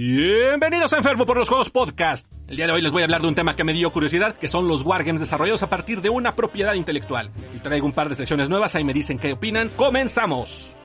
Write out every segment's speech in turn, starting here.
Bienvenidos a Enfermo por los Juegos Podcast. El día de hoy les voy a hablar de un tema que me dio curiosidad, que son los wargames desarrollados a partir de una propiedad intelectual. Y traigo un par de secciones nuevas, ahí me dicen qué opinan. ¡Comenzamos!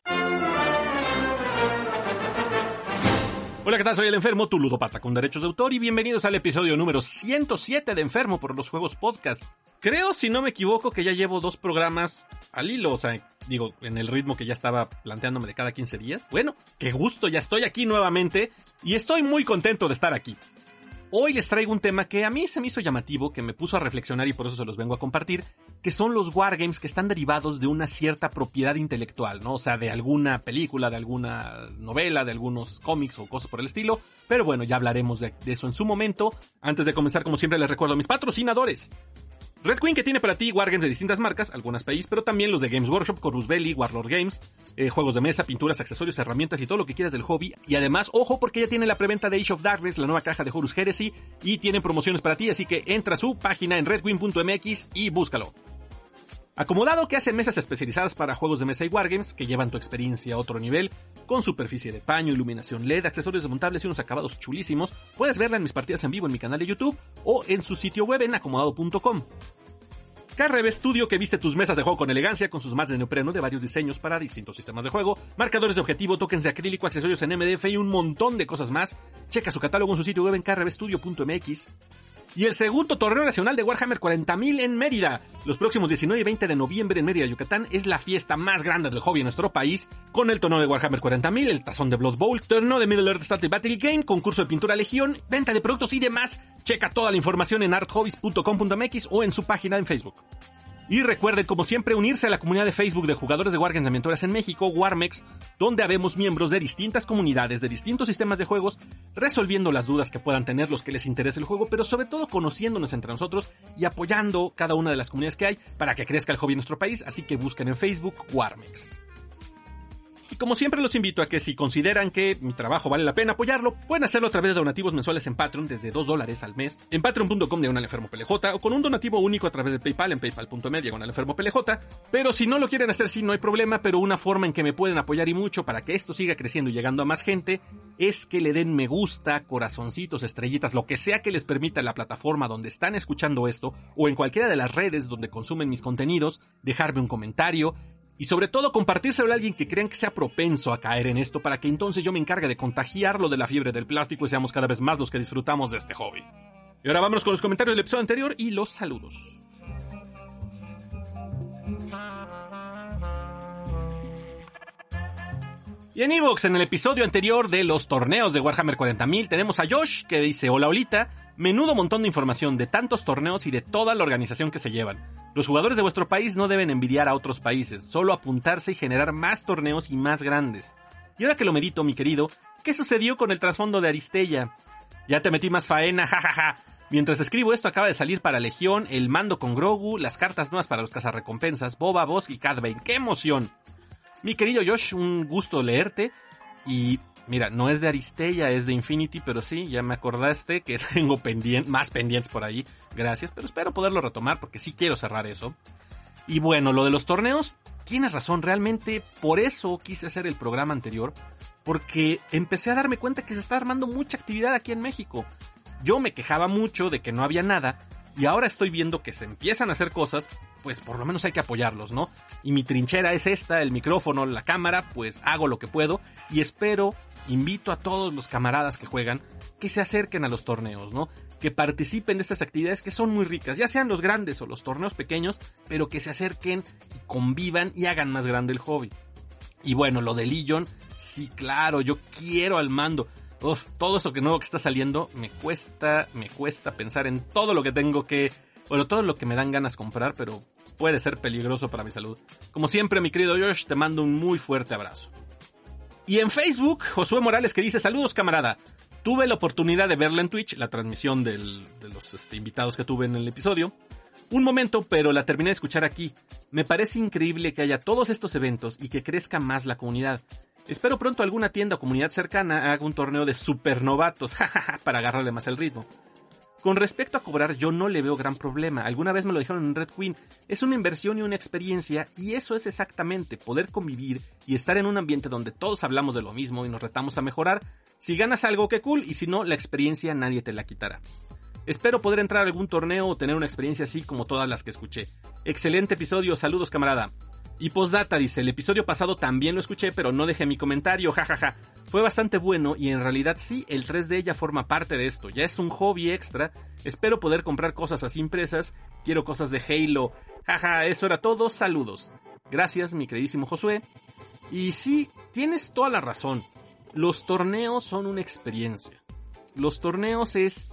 Hola, ¿qué tal? Soy el Enfermo, tu ludopata con derechos de autor y bienvenidos al episodio número 107 de Enfermo por los Juegos Podcast. Creo, si no me equivoco, que ya llevo dos programas al hilo, o sea, digo, en el ritmo que ya estaba planteándome de cada 15 días. Bueno, qué gusto, ya estoy aquí nuevamente y estoy muy contento de estar aquí. Hoy les traigo un tema que a mí se me hizo llamativo, que me puso a reflexionar y por eso se los vengo a compartir, que son los wargames que están derivados de una cierta propiedad intelectual, ¿no? O sea, de alguna película, de alguna novela, de algunos cómics o cosas por el estilo. Pero bueno, ya hablaremos de, de eso en su momento. Antes de comenzar, como siempre, les recuerdo a mis patrocinadores. Red Queen que tiene para ti wargames de distintas marcas, algunas país, pero también los de Games Workshop, Corus Belly, Warlord Games, eh, juegos de mesa, pinturas, accesorios, herramientas y todo lo que quieras del hobby. Y además, ojo, porque ya tiene la preventa de Age of Darkness, la nueva caja de Horus Heresy, y tienen promociones para ti, así que entra a su página en redqueen.mx y búscalo. Acomodado que hace mesas especializadas para juegos de mesa y wargames que llevan tu experiencia a otro nivel, con superficie de paño, iluminación LED, accesorios desmontables y unos acabados chulísimos. Puedes verla en mis partidas en vivo en mi canal de YouTube o en su sitio web en acomodado.com. KRB Studio que viste tus mesas de juego con elegancia con sus mats de neopreno de varios diseños para distintos sistemas de juego, marcadores de objetivo, tokens de acrílico, accesorios en MDF y un montón de cosas más. Checa su catálogo en su sitio web en krbstudio.mx y el segundo torneo nacional de Warhammer 40.000 en Mérida. Los próximos 19 y 20 de noviembre en Mérida, Yucatán, es la fiesta más grande del hobby en nuestro país, con el torneo de Warhammer 40.000, el tazón de Blood Bowl, torneo de Middle Earth Starter Battle Game, concurso de pintura Legión, venta de productos y demás. Checa toda la información en arthobbies.com.mx o en su página en Facebook. Y recuerden, como siempre, unirse a la comunidad de Facebook de jugadores de Wargames Aventuras en México, Warmex, donde habemos miembros de distintas comunidades, de distintos sistemas de juegos, resolviendo las dudas que puedan tener los que les interese el juego, pero sobre todo conociéndonos entre nosotros y apoyando cada una de las comunidades que hay para que crezca el hobby en nuestro país, así que busquen en Facebook Warmex. Y como siempre los invito a que si consideran que mi trabajo vale la pena apoyarlo, pueden hacerlo a través de donativos mensuales en Patreon desde 2 dólares al mes, en patreon.com de enfermo PLJ o con un donativo único a través de PayPal en paypal.me diagonal enfermo PLJ. Pero si no lo quieren hacer, sí, no hay problema, pero una forma en que me pueden apoyar y mucho para que esto siga creciendo y llegando a más gente es que le den me gusta, corazoncitos, estrellitas, lo que sea que les permita la plataforma donde están escuchando esto o en cualquiera de las redes donde consumen mis contenidos, dejarme un comentario, y sobre todo compartírselo a alguien que crean que sea propenso a caer en esto para que entonces yo me encargue de contagiarlo de la fiebre del plástico y seamos cada vez más los que disfrutamos de este hobby. Y ahora vámonos con los comentarios del episodio anterior y los saludos. Y en Evox, en el episodio anterior de los torneos de Warhammer 40.000, tenemos a Josh que dice, hola Olita, menudo montón de información de tantos torneos y de toda la organización que se llevan. Los jugadores de vuestro país no deben envidiar a otros países, solo apuntarse y generar más torneos y más grandes. Y ahora que lo medito, mi querido, ¿qué sucedió con el trasfondo de Aristella? Ya te metí más faena, jajaja. Mientras escribo esto acaba de salir para Legión, el mando con Grogu, las cartas nuevas para los cazarrecompensas, Boba, Bosk y Cad. ¡Qué emoción! Mi querido Josh, un gusto leerte. Y mira, no es de Aristella, es de Infinity, pero sí, ya me acordaste que tengo más pendientes por ahí. Gracias, pero espero poderlo retomar porque sí quiero cerrar eso. Y bueno, lo de los torneos, tienes razón, realmente por eso quise hacer el programa anterior, porque empecé a darme cuenta que se está armando mucha actividad aquí en México. Yo me quejaba mucho de que no había nada, y ahora estoy viendo que se empiezan a hacer cosas, pues por lo menos hay que apoyarlos, ¿no? Y mi trinchera es esta, el micrófono, la cámara, pues hago lo que puedo y espero, invito a todos los camaradas que juegan que se acerquen a los torneos, ¿no? Que participen de estas actividades que son muy ricas, ya sean los grandes o los torneos pequeños, pero que se acerquen, convivan y hagan más grande el hobby. Y bueno, lo de Legion, sí, claro, yo quiero al mando. Uf, todo esto que nuevo que está saliendo, me cuesta, me cuesta pensar en todo lo que tengo que, bueno, todo lo que me dan ganas comprar, pero puede ser peligroso para mi salud. Como siempre, mi querido Josh, te mando un muy fuerte abrazo. Y en Facebook, Josué Morales que dice, saludos camarada. Tuve la oportunidad de verla en Twitch, la transmisión de los este, invitados que tuve en el episodio. Un momento, pero la terminé de escuchar aquí. Me parece increíble que haya todos estos eventos y que crezca más la comunidad. Espero pronto alguna tienda o comunidad cercana haga un torneo de supernovatos, jajaja, para agarrarle más el ritmo. Con respecto a cobrar, yo no le veo gran problema. Alguna vez me lo dijeron en Red Queen. Es una inversión y una experiencia, y eso es exactamente poder convivir y estar en un ambiente donde todos hablamos de lo mismo y nos retamos a mejorar. Si ganas algo, qué cool, y si no, la experiencia nadie te la quitará. Espero poder entrar a algún torneo o tener una experiencia así como todas las que escuché. Excelente episodio, saludos camarada. Y postdata dice, el episodio pasado también lo escuché, pero no dejé mi comentario, jajaja. Fue bastante bueno y en realidad sí, el 3D ya forma parte de esto, ya es un hobby extra. Espero poder comprar cosas así impresas, quiero cosas de Halo. Jaja, eso era todo, saludos. Gracias, mi queridísimo Josué. Y sí, tienes toda la razón. Los torneos son una experiencia. Los torneos es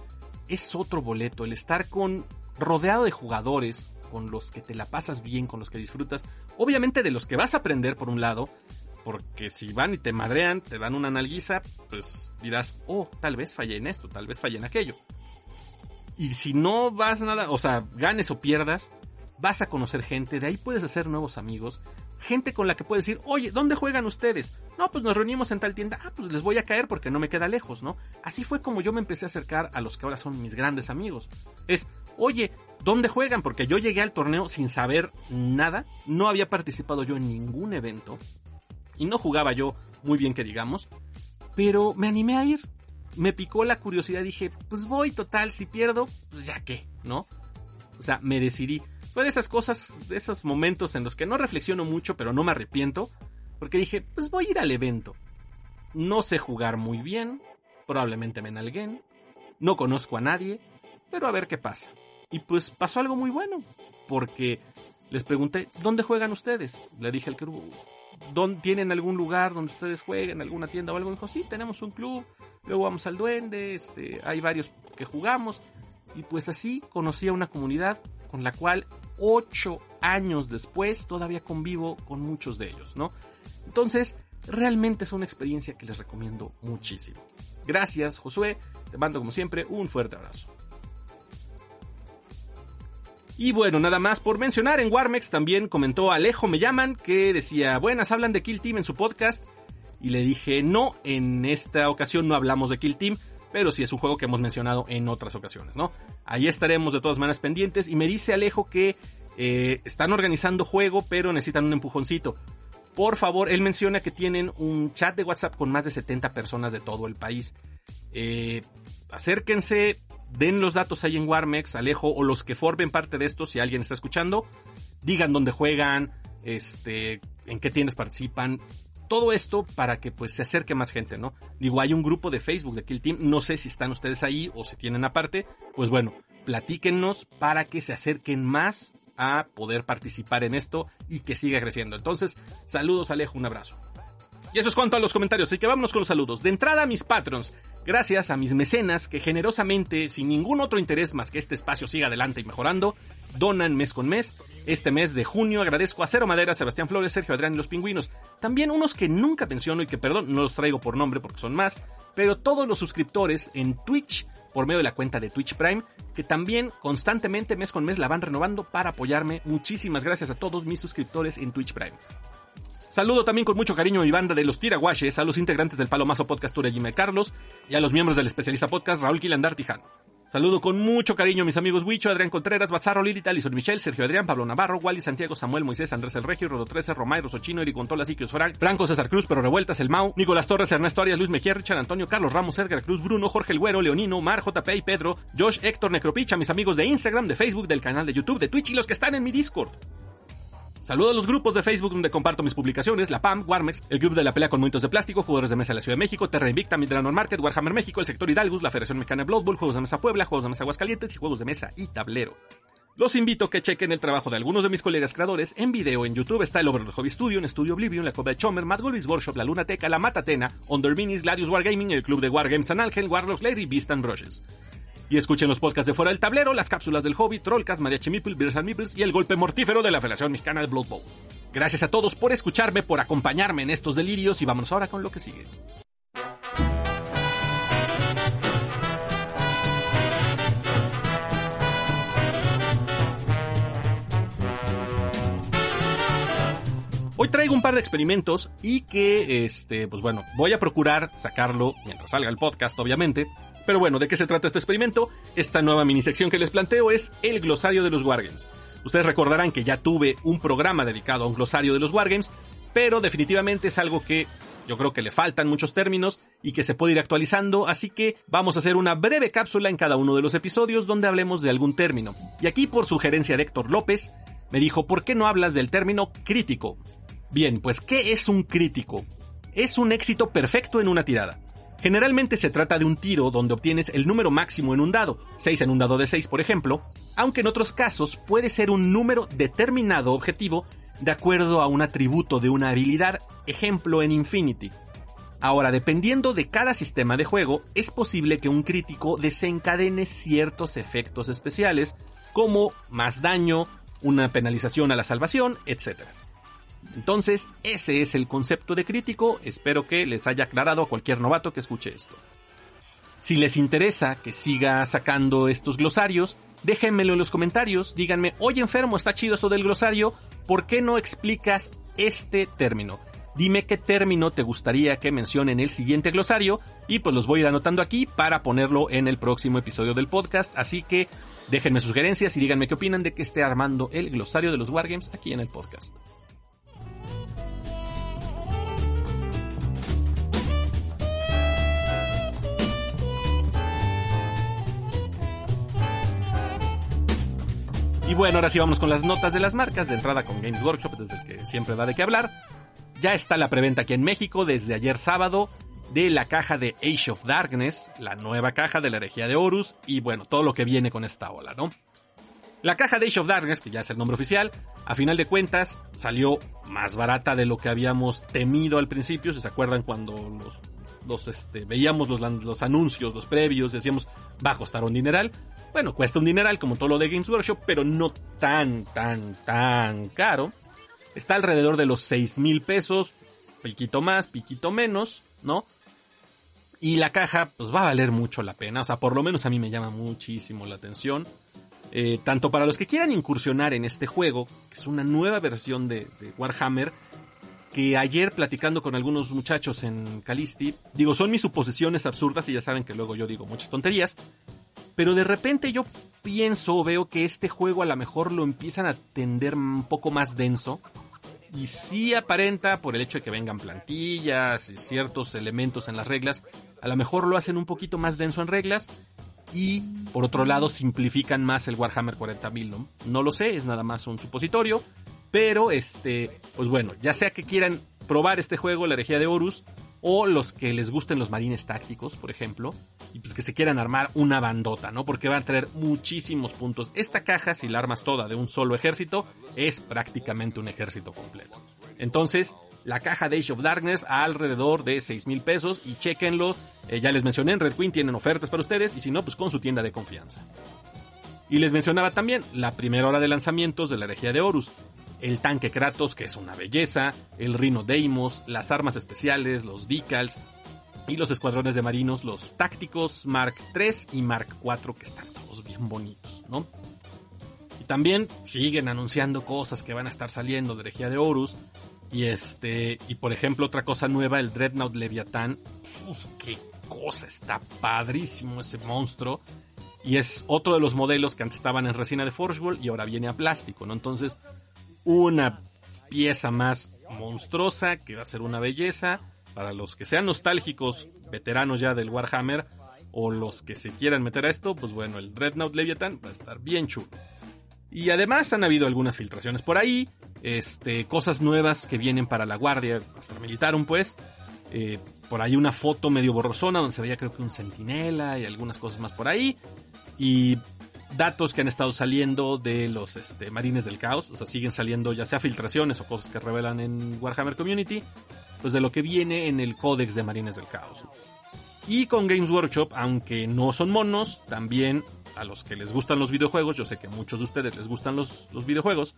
es otro boleto, el estar con rodeado de jugadores con los que te la pasas bien, con los que disfrutas, obviamente de los que vas a aprender por un lado, porque si van y te madrean, te dan una nalguiza, pues dirás, oh, tal vez fallé en esto, tal vez fallé en aquello. Y si no vas nada, o sea, ganes o pierdas, vas a conocer gente, de ahí puedes hacer nuevos amigos, gente con la que puedes decir, oye, ¿dónde juegan ustedes? No, pues nos reunimos en tal tienda, ah, pues les voy a caer porque no me queda lejos, ¿no? Así fue como yo me empecé a acercar a los que ahora son mis grandes amigos. Es, oye, ¿dónde juegan? Porque yo llegué al torneo sin saber nada, no había participado yo en ningún evento y no jugaba yo muy bien que digamos, pero me animé a ir. Me picó la curiosidad, dije, pues voy, total, si pierdo, pues ya qué, ¿no? O sea, me decidí. Fue de esas cosas, de esos momentos en los que no reflexiono mucho, pero no me arrepiento, porque dije, pues voy a ir al evento. No sé jugar muy bien, probablemente me nalguen, no conozco a nadie, pero a ver qué pasa. Y pues pasó algo muy bueno, porque les pregunté, ¿dónde juegan ustedes? Le dije al club, ¿tienen algún lugar donde ustedes jueguen, alguna tienda o algo? dijo, sí, tenemos un club, luego vamos al duende, este, hay varios que jugamos. Y pues así conocí a una comunidad con la cual ocho años después todavía convivo con muchos de ellos, ¿no? Entonces, realmente es una experiencia que les recomiendo muchísimo. Gracias, Josué. Te mando como siempre un fuerte abrazo. Y bueno, nada más por mencionar, en Warmex también comentó Alejo Me Llaman que decía, buenas, hablan de Kill Team en su podcast. Y le dije, no, en esta ocasión no hablamos de Kill Team, pero sí es un juego que hemos mencionado en otras ocasiones, ¿no? Ahí estaremos de todas maneras pendientes y me dice Alejo que eh, están organizando juego, pero necesitan un empujoncito. Por favor, él menciona que tienen un chat de WhatsApp con más de 70 personas de todo el país. Eh, acérquense, den los datos ahí en Warmex, Alejo, o los que formen parte de esto, si alguien está escuchando, digan dónde juegan, este, en qué tiendas participan, todo esto para que pues se acerque más gente, ¿no? Digo, hay un grupo de Facebook de Kill Team, no sé si están ustedes ahí o si tienen aparte, pues bueno, platíquenos para que se acerquen más a poder participar en esto y que siga creciendo. Entonces, saludos Alejo, un abrazo. Y eso es cuanto a los comentarios, así que vámonos con los saludos. De entrada a mis patrons, gracias a mis mecenas que generosamente, sin ningún otro interés más que este espacio siga adelante y mejorando, donan mes con mes. Este mes de junio agradezco a Cero Madera, Sebastián Flores, Sergio Adrián y los Pingüinos. También unos que nunca menciono y que, perdón, no los traigo por nombre porque son más, pero todos los suscriptores en Twitch por medio de la cuenta de Twitch Prime, que también constantemente mes con mes la van renovando para apoyarme. Muchísimas gracias a todos mis suscriptores en Twitch Prime. Saludo también con mucho cariño a mi banda de los tiraguaches, a los integrantes del Palomazo Podcast Tour Jimmy Carlos y a los miembros del especialista podcast Raúl Quilandar Tijano. Saludo con mucho cariño a mis amigos Huicho, Adrián Contreras, Bazarro, Lilith, Alison Michel, Sergio Adrián, Pablo Navarro, Wally Santiago, Samuel Moisés, Andrés El Regio, Rodo 13, Romay, Rosochino, Eric Contola, Siquios Frank, Franco, César Cruz, Pero Revueltas, El Mau, Nicolás Torres, Ernesto Arias, Luis Mejía, Richard Antonio, Carlos Ramos, Edgar Cruz, Bruno, Jorge El Güero, Leonino, Mar, JP y Pedro, Josh, Héctor, Necropich, a mis amigos de Instagram, de Facebook, del canal de YouTube, de Twitch y los que están en mi Discord. Saludo a los grupos de Facebook donde comparto mis publicaciones, la PAM, Warmex, el Club de la Pelea con Momentos de Plástico, Jugadores de Mesa de la Ciudad de México, Terra Invicta, Midrano Market, Warhammer México, el Sector Hidalgus, la Federación Mexicana de Blood Bowl, Juegos de Mesa Puebla, Juegos de Mesa Aguascalientes y Juegos de Mesa y Tablero. Los invito a que chequen el trabajo de algunos de mis colegas creadores en video en YouTube. Está el Overlord Hobby Studio, en Studio Oblivion, la Cova de Chomer, Mad Golvis Workshop, la Luna Teca, la Matatena, Under Minis, Gladius Wargaming, el Club de Wargames San Ángel, Warlocks Larry, Beast and Brushes. Y escuchen los podcasts de Fuera del Tablero, las cápsulas del Hobby, Trollcast, Mariachi Meeple, Beers and y el golpe mortífero de la Federación Mexicana de Blood Bowl. Gracias a todos por escucharme, por acompañarme en estos delirios y vamos ahora con lo que sigue. Hoy traigo un par de experimentos y que, este, pues bueno, voy a procurar sacarlo mientras salga el podcast, obviamente, Pero bueno, ¿de qué se trata este experimento? Esta nueva mini sección que les planteo es el glosario de los Wargames. Ustedes recordarán que ya tuve un programa dedicado a un glosario de los Wargames, pero definitivamente es algo que yo creo que le faltan muchos términos y que se puede ir actualizando, así que vamos a hacer una breve cápsula en cada uno de los episodios donde hablemos de algún término. Y aquí por sugerencia de Héctor López, me dijo, ¿por qué no hablas del término crítico? Bien, pues ¿qué es un crítico? Es un éxito perfecto en una tirada. Generalmente se trata de un tiro donde obtienes el número máximo en un dado, 6 en un dado de 6 por ejemplo, aunque en otros casos puede ser un número determinado objetivo de acuerdo a un atributo de una habilidad, ejemplo en Infinity. Ahora, dependiendo de cada sistema de juego, es posible que un crítico desencadene ciertos efectos especiales, como más daño, una penalización a la salvación, etc. Entonces, ese es el concepto de crítico, espero que les haya aclarado a cualquier novato que escuche esto. Si les interesa que siga sacando estos glosarios, déjenmelo en los comentarios, díganme, oye enfermo, está chido esto del glosario, ¿por qué no explicas este término? Dime qué término te gustaría que mencione en el siguiente glosario y pues los voy a ir anotando aquí para ponerlo en el próximo episodio del podcast, así que déjenme sugerencias y díganme qué opinan de que esté armando el glosario de los Wargames aquí en el podcast. Y bueno, ahora sí vamos con las notas de las marcas, de entrada con Games Workshop, desde el que siempre da de qué hablar. Ya está la preventa aquí en México desde ayer sábado de la caja de Age of Darkness, la nueva caja de la herejía de Horus y bueno, todo lo que viene con esta ola, ¿no? La caja de Age of Darkness, que ya es el nombre oficial, a final de cuentas salió más barata de lo que habíamos temido al principio, si se acuerdan cuando los, este, veíamos los, los anuncios, los previos, decíamos va a costar un dineral. Bueno, cuesta un dineral como todo lo de Games Workshop, pero no tan, tan, tan caro. Está alrededor de los 6 mil pesos, piquito más, piquito menos, ¿no? Y la caja, pues va a valer mucho la pena, o sea, por lo menos a mí me llama muchísimo la atención. Eh, tanto para los que quieran incursionar en este juego, que es una nueva versión de, de Warhammer, que ayer platicando con algunos muchachos en Calisti, digo, son mis suposiciones absurdas y ya saben que luego yo digo muchas tonterías, pero de repente yo pienso o veo que este juego a lo mejor lo empiezan a tender un poco más denso. Y sí aparenta, por el hecho de que vengan plantillas y ciertos elementos en las reglas, a lo mejor lo hacen un poquito más denso en reglas. Y por otro lado simplifican más el Warhammer 40.000, ¿no? No lo sé, es nada más un supositorio. Pero este, pues bueno, ya sea que quieran probar este juego, la herejía de Horus, o los que les gusten los marines tácticos, por ejemplo, y pues que se quieran armar una bandota, ¿no? Porque van a traer muchísimos puntos. Esta caja, si la armas toda de un solo ejército, es prácticamente un ejército completo. Entonces, la caja de Age of Darkness a alrededor de 6 mil pesos y chequenlo. Eh, ya les mencioné, en Red Queen tienen ofertas para ustedes y si no, pues con su tienda de confianza. Y les mencionaba también la primera hora de lanzamientos de la herejía de Horus el tanque Kratos, que es una belleza, el Rhino Deimos, las armas especiales, los decals y los escuadrones de marinos, los tácticos Mark III y Mark IV, que están todos bien bonitos, ¿no? Y también siguen anunciando cosas que van a estar saliendo de Herejía de Horus. Y este, y por ejemplo, otra cosa nueva, el Dreadnought Leviathan. Qué cosa, está padrísimo ese monstruo. Y es otro de los modelos que antes estaban en resina de Forgewall y ahora viene a plástico, ¿no? Entonces, una pieza más monstruosa que va a ser una belleza para los que sean nostálgicos, veteranos ya del Warhammer o los que se quieran meter a esto, pues bueno, el Dreadnought Leviathan va a estar bien chulo. Y además han habido algunas filtraciones por ahí, este, cosas nuevas que vienen para la guardia, hasta Militarum pues, eh, por ahí una foto medio borrosona donde se veía creo que un centinela y algunas cosas más por ahí. Y datos que han estado saliendo de los este, marines del caos, o sea, siguen saliendo ya sea filtraciones o cosas que revelan en Warhammer Community, pues de lo que viene en el códex de marines del caos. Y con Games Workshop, aunque no son monos, también a los que les gustan los videojuegos, yo sé que muchos de ustedes les gustan los, los videojuegos,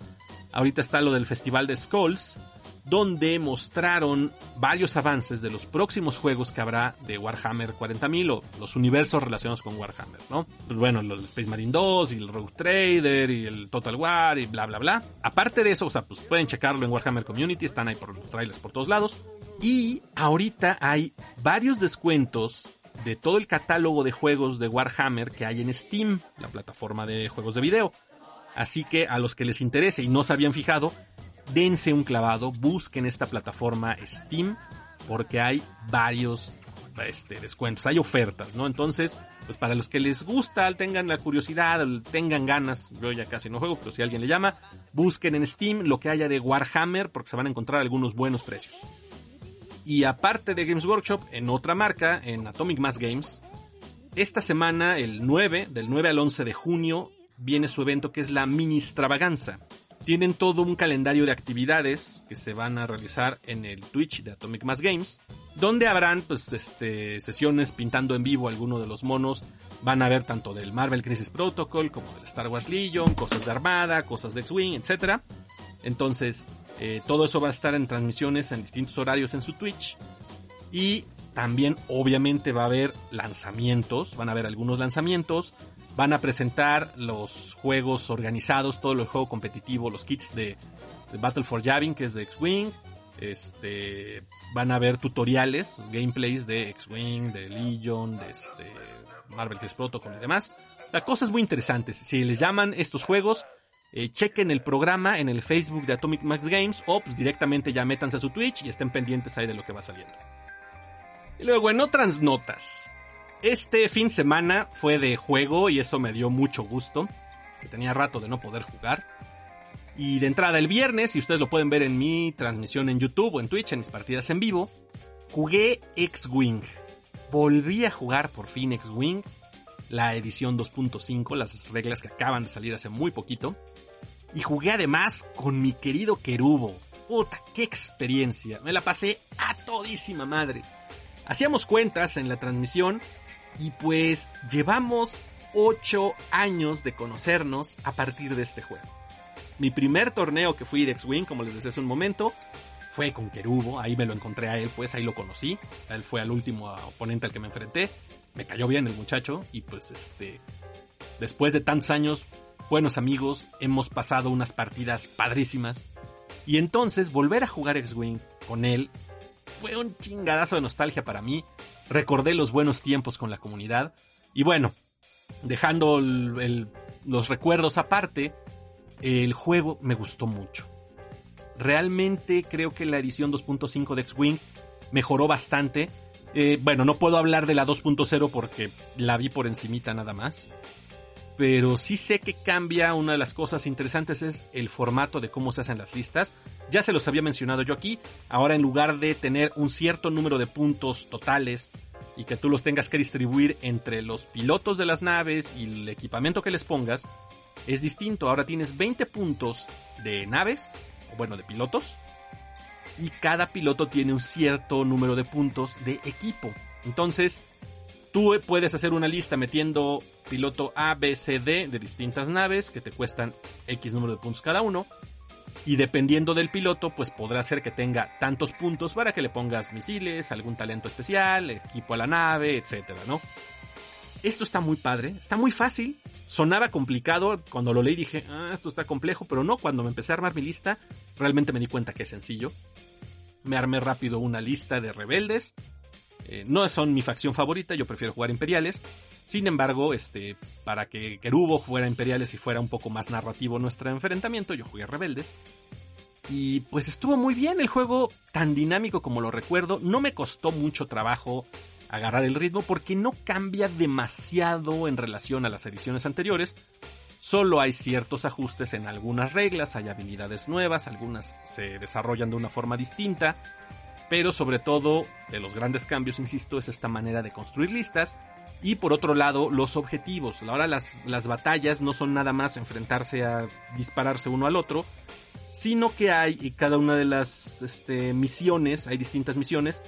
ahorita está lo del Festival de Skulls, donde mostraron varios avances de los próximos juegos que habrá de Warhammer 40.000 o los universos relacionados con Warhammer, ¿no? Pues bueno, los Space Marine 2 y el Rogue Trader y el Total War y bla bla bla. Aparte de eso, o sea, pues pueden checarlo en Warhammer Community, están ahí por los trailers por todos lados. Y ahorita hay varios descuentos de todo el catálogo de juegos de Warhammer que hay en Steam, la plataforma de juegos de video. Así que a los que les interese y no se habían fijado, dense un clavado, busquen esta plataforma Steam, porque hay varios este, descuentos, hay ofertas, ¿no? Entonces, pues para los que les gusta, tengan la curiosidad, tengan ganas, yo ya casi no juego, pero si alguien le llama, busquen en Steam lo que haya de Warhammer, porque se van a encontrar algunos buenos precios. Y aparte de Games Workshop, en otra marca, en Atomic Mass Games, esta semana, el 9, del 9 al 11 de junio, viene su evento que es la Mini Extravaganza. Tienen todo un calendario de actividades que se van a realizar en el Twitch de Atomic Mass Games, donde habrán pues, este, sesiones pintando en vivo algunos de los monos. Van a ver tanto del Marvel Crisis Protocol como del Star Wars Legion, cosas de Armada, cosas de X-Wing, etc. Entonces, eh, todo eso va a estar en transmisiones en distintos horarios en su Twitch. Y también obviamente va a haber lanzamientos, van a haber algunos lanzamientos, van a presentar los juegos organizados, todo el juego competitivo, los kits de, Battle for Yavin, que es de X-Wing, este, van a haber tutoriales, gameplays de X-Wing, de Legion, de este, Marvel 3 Protocol y demás. La cosa es muy interesante. Si les llaman estos juegos, eh, chequen el programa en el Facebook de Atomic Max Games o pues, directamente ya métanse a su Twitch y estén pendientes ahí de lo que va saliendo. Y luego en otras notas. Este fin de semana fue de juego y eso me dio mucho gusto, que tenía rato de no poder jugar. Y de entrada el viernes, y ustedes lo pueden ver en mi transmisión en YouTube o en Twitch, en mis partidas en vivo, jugué X-Wing. Volví a jugar por fin X-Wing, la edición 2.5, las reglas que acaban de salir hace muy poquito. Y jugué además con mi querido Kerubo. Puta, qué experiencia. Me la pasé a todísima madre. Hacíamos cuentas en la transmisión y pues llevamos 8 años de conocernos a partir de este juego. Mi primer torneo que fui de X-Wing, como les decía hace un momento, fue con Kerubo, ahí me lo encontré a él, pues ahí lo conocí. Él fue al último oponente al que me enfrenté. Me cayó bien el muchacho y pues este después de tantos años, buenos amigos, hemos pasado unas partidas padrísimas. Y entonces volver a jugar X-Wing con él fue un chingadazo de nostalgia para mí. Recordé los buenos tiempos con la comunidad. Y bueno, dejando los recuerdos aparte, el juego me gustó mucho. Realmente creo que la edición 2.5 de X-Wing mejoró bastante. Eh, bueno, no puedo hablar de la 2.0 porque la vi por encimita nada más pero sí sé que cambia. Una de las cosas interesantes es el formato de cómo se hacen las listas. Ya se los había mencionado yo aquí. Ahora en lugar de tener un cierto número de puntos totales y que tú los tengas que distribuir entre los pilotos de las naves y el equipamiento que les pongas, es distinto. Ahora tienes 20 puntos de naves, o bueno, de pilotos, y cada piloto tiene un cierto número de puntos de equipo. Entonces, Tú puedes hacer una lista metiendo piloto A, B, C, D de distintas naves que te cuestan X número de puntos cada uno. Y dependiendo del piloto, pues podrá ser que tenga tantos puntos para que le pongas misiles, algún talento especial, equipo a la nave, etcétera, ¿no? Esto está muy padre, está muy fácil. Sonaba complicado, cuando lo leí dije, ah, esto está complejo, pero no, cuando me empecé a armar mi lista, realmente me di cuenta que es sencillo. Me armé rápido una lista de rebeldes, eh, no son mi facción favorita, yo prefiero jugar imperiales. Sin embargo, este, para que Kerubo fuera imperiales y fuera un poco más narrativo nuestro enfrentamiento, yo jugué rebeldes. Y pues estuvo muy bien el juego, tan dinámico como lo recuerdo. No me costó mucho trabajo agarrar el ritmo porque no cambia demasiado en relación a las ediciones anteriores. Solo hay ciertos ajustes en algunas reglas, hay habilidades nuevas, algunas se desarrollan de una forma distinta pero sobre todo de los grandes cambios, insisto, es esta manera de construir listas. Y por otro lado, los objetivos. Ahora las, las batallas no son nada más enfrentarse a dispararse uno al otro, sino que hay y cada una de las este, misiones, hay distintas misiones,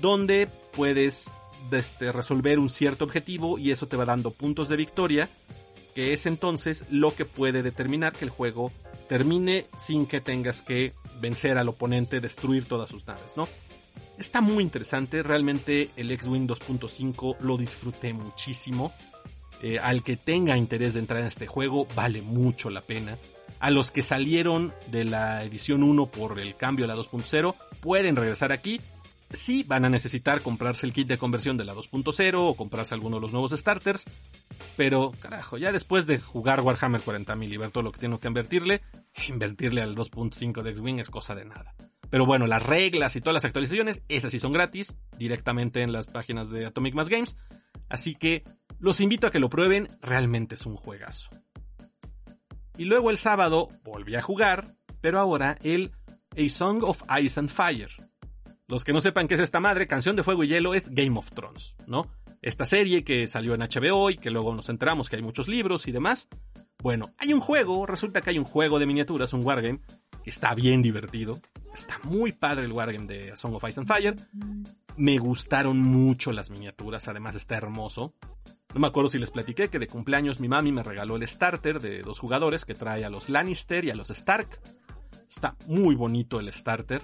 donde puedes este, resolver un cierto objetivo y eso te va dando puntos de victoria, que es entonces lo que puede determinar que el juego termine sin que tengas que vencer al oponente, destruir todas sus naves, ¿no? Está muy interesante, realmente el X-Wing 2.5 lo disfruté muchísimo. Eh, al que tenga interés de entrar en este juego, vale mucho la pena. A los que salieron de la edición 1 por el cambio a la 2.0, pueden regresar aquí. Sí, van a necesitar comprarse el kit de conversión de la 2.0 o comprarse alguno de los nuevos starters. Pero, carajo, ya después de jugar Warhammer 40.000 y ver todo lo que tengo que invertirle, invertirle al 2.5 de X-Wing es cosa de nada. Pero bueno, las reglas y todas las actualizaciones, esas sí son gratis, directamente en las páginas de Atomic Mass Games. Así que los invito a que lo prueben, realmente es un juegazo. Y luego el sábado volví a jugar, pero ahora el A Song of Ice and Fire. Los que no sepan qué es esta madre, Canción de Fuego y Hielo es Game of Thrones, ¿no? Esta serie que salió en HBO y que luego nos enteramos que hay muchos libros y demás. Bueno, hay un juego, resulta que hay un juego de miniaturas, un wargame, que está bien divertido. Está muy padre el wargame de Song of Ice and Fire. Me gustaron mucho las miniaturas, además está hermoso. No me acuerdo si les platiqué que de cumpleaños mi mami me regaló el starter de dos jugadores que trae a los Lannister y a los Stark. Está muy bonito el starter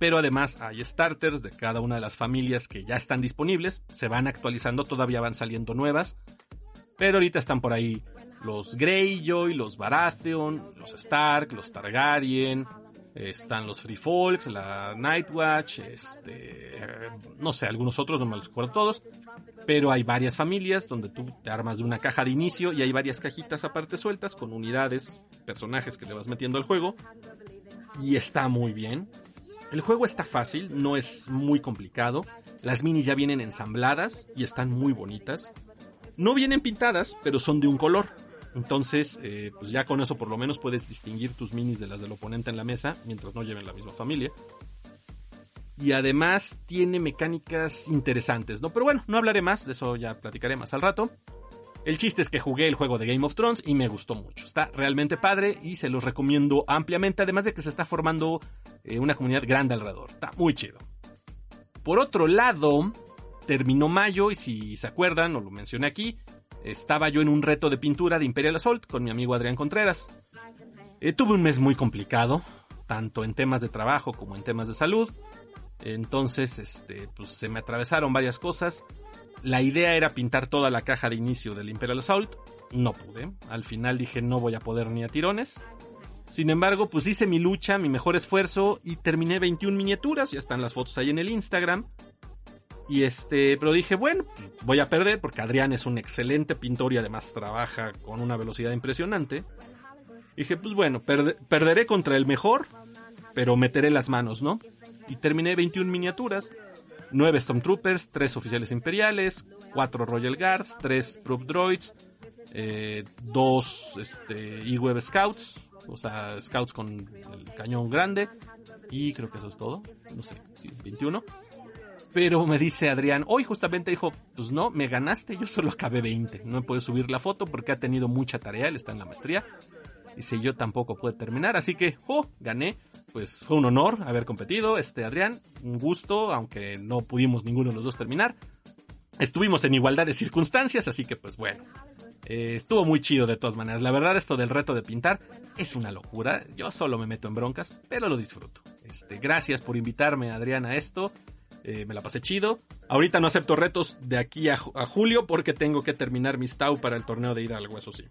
pero además hay starters de cada una de las familias que ya están disponibles, se van actualizando, todavía van saliendo nuevas, pero ahorita están por ahí los Greyjoy, los Baratheon, los Stark, los Targaryen, están los Free Folks, la Nightwatch, este, no sé, algunos otros, no me los acuerdo todos, pero hay varias familias donde tú te armas de una caja de inicio y hay varias cajitas aparte sueltas con unidades, personajes que le vas metiendo al juego y está muy bien. El juego está fácil, no es muy complicado. Las minis ya vienen ensambladas y están muy bonitas. No vienen pintadas, pero son de un color. Entonces, eh, pues ya con eso por lo menos puedes distinguir tus minis de las del oponente en la mesa, mientras no lleven la misma familia. Y además tiene mecánicas interesantes, ¿no? Pero bueno, no hablaré más, de eso ya platicaré más al rato. El chiste es que jugué el juego de Game of Thrones y me gustó mucho. Está realmente padre y se los recomiendo ampliamente, además de que se está formando eh, una comunidad grande alrededor. Está muy chido. Por otro lado, terminó mayo y si se acuerdan, o lo mencioné aquí, estaba yo en un reto de pintura de Imperial Assault con mi amigo Adrián Contreras. Eh, tuve un mes muy complicado, tanto en temas de trabajo como en temas de salud. Entonces, este, pues se me atravesaron varias cosas la idea era pintar toda la caja de inicio del Imperial Assault. No pude. Al final dije no voy a poder ni a tirones. Sin embargo, pues hice mi lucha, mi mejor esfuerzo y terminé 21 miniaturas. Ya están las fotos ahí en el Instagram. Y este, pero dije, bueno, voy a perder porque Adrián es un excelente pintor y además trabaja con una velocidad impresionante. dije, pues bueno, perderé contra el mejor, pero meteré las manos, ¿no? Y terminé 21 miniaturas. 9 Stormtroopers, 3 oficiales imperiales, 4 Royal Guards, 3 Proof Droids, 2 eh, este, E-Web Scouts, o sea, Scouts con el cañón grande, y creo que eso es todo, no sé, 21. Pero me dice Adrián, hoy justamente dijo, pues no, me ganaste, yo solo acabé 20. No he podido subir la foto porque ha tenido mucha tarea, él está en la maestría. Dice, yo tampoco pude terminar, así que, oh, gané. Pues fue un honor haber competido, este Adrián, un gusto, aunque no pudimos ninguno de los dos terminar. Estuvimos en igualdad de circunstancias, así que pues bueno, eh, estuvo muy chido de todas maneras. La verdad esto del reto de pintar es una locura. Yo solo me meto en broncas, pero lo disfruto. Este, gracias por invitarme, Adrián, a esto. Eh, me la pasé chido. Ahorita no acepto retos de aquí a, julio porque tengo que terminar mi Stau para el torneo de Hidalgo, eso sí.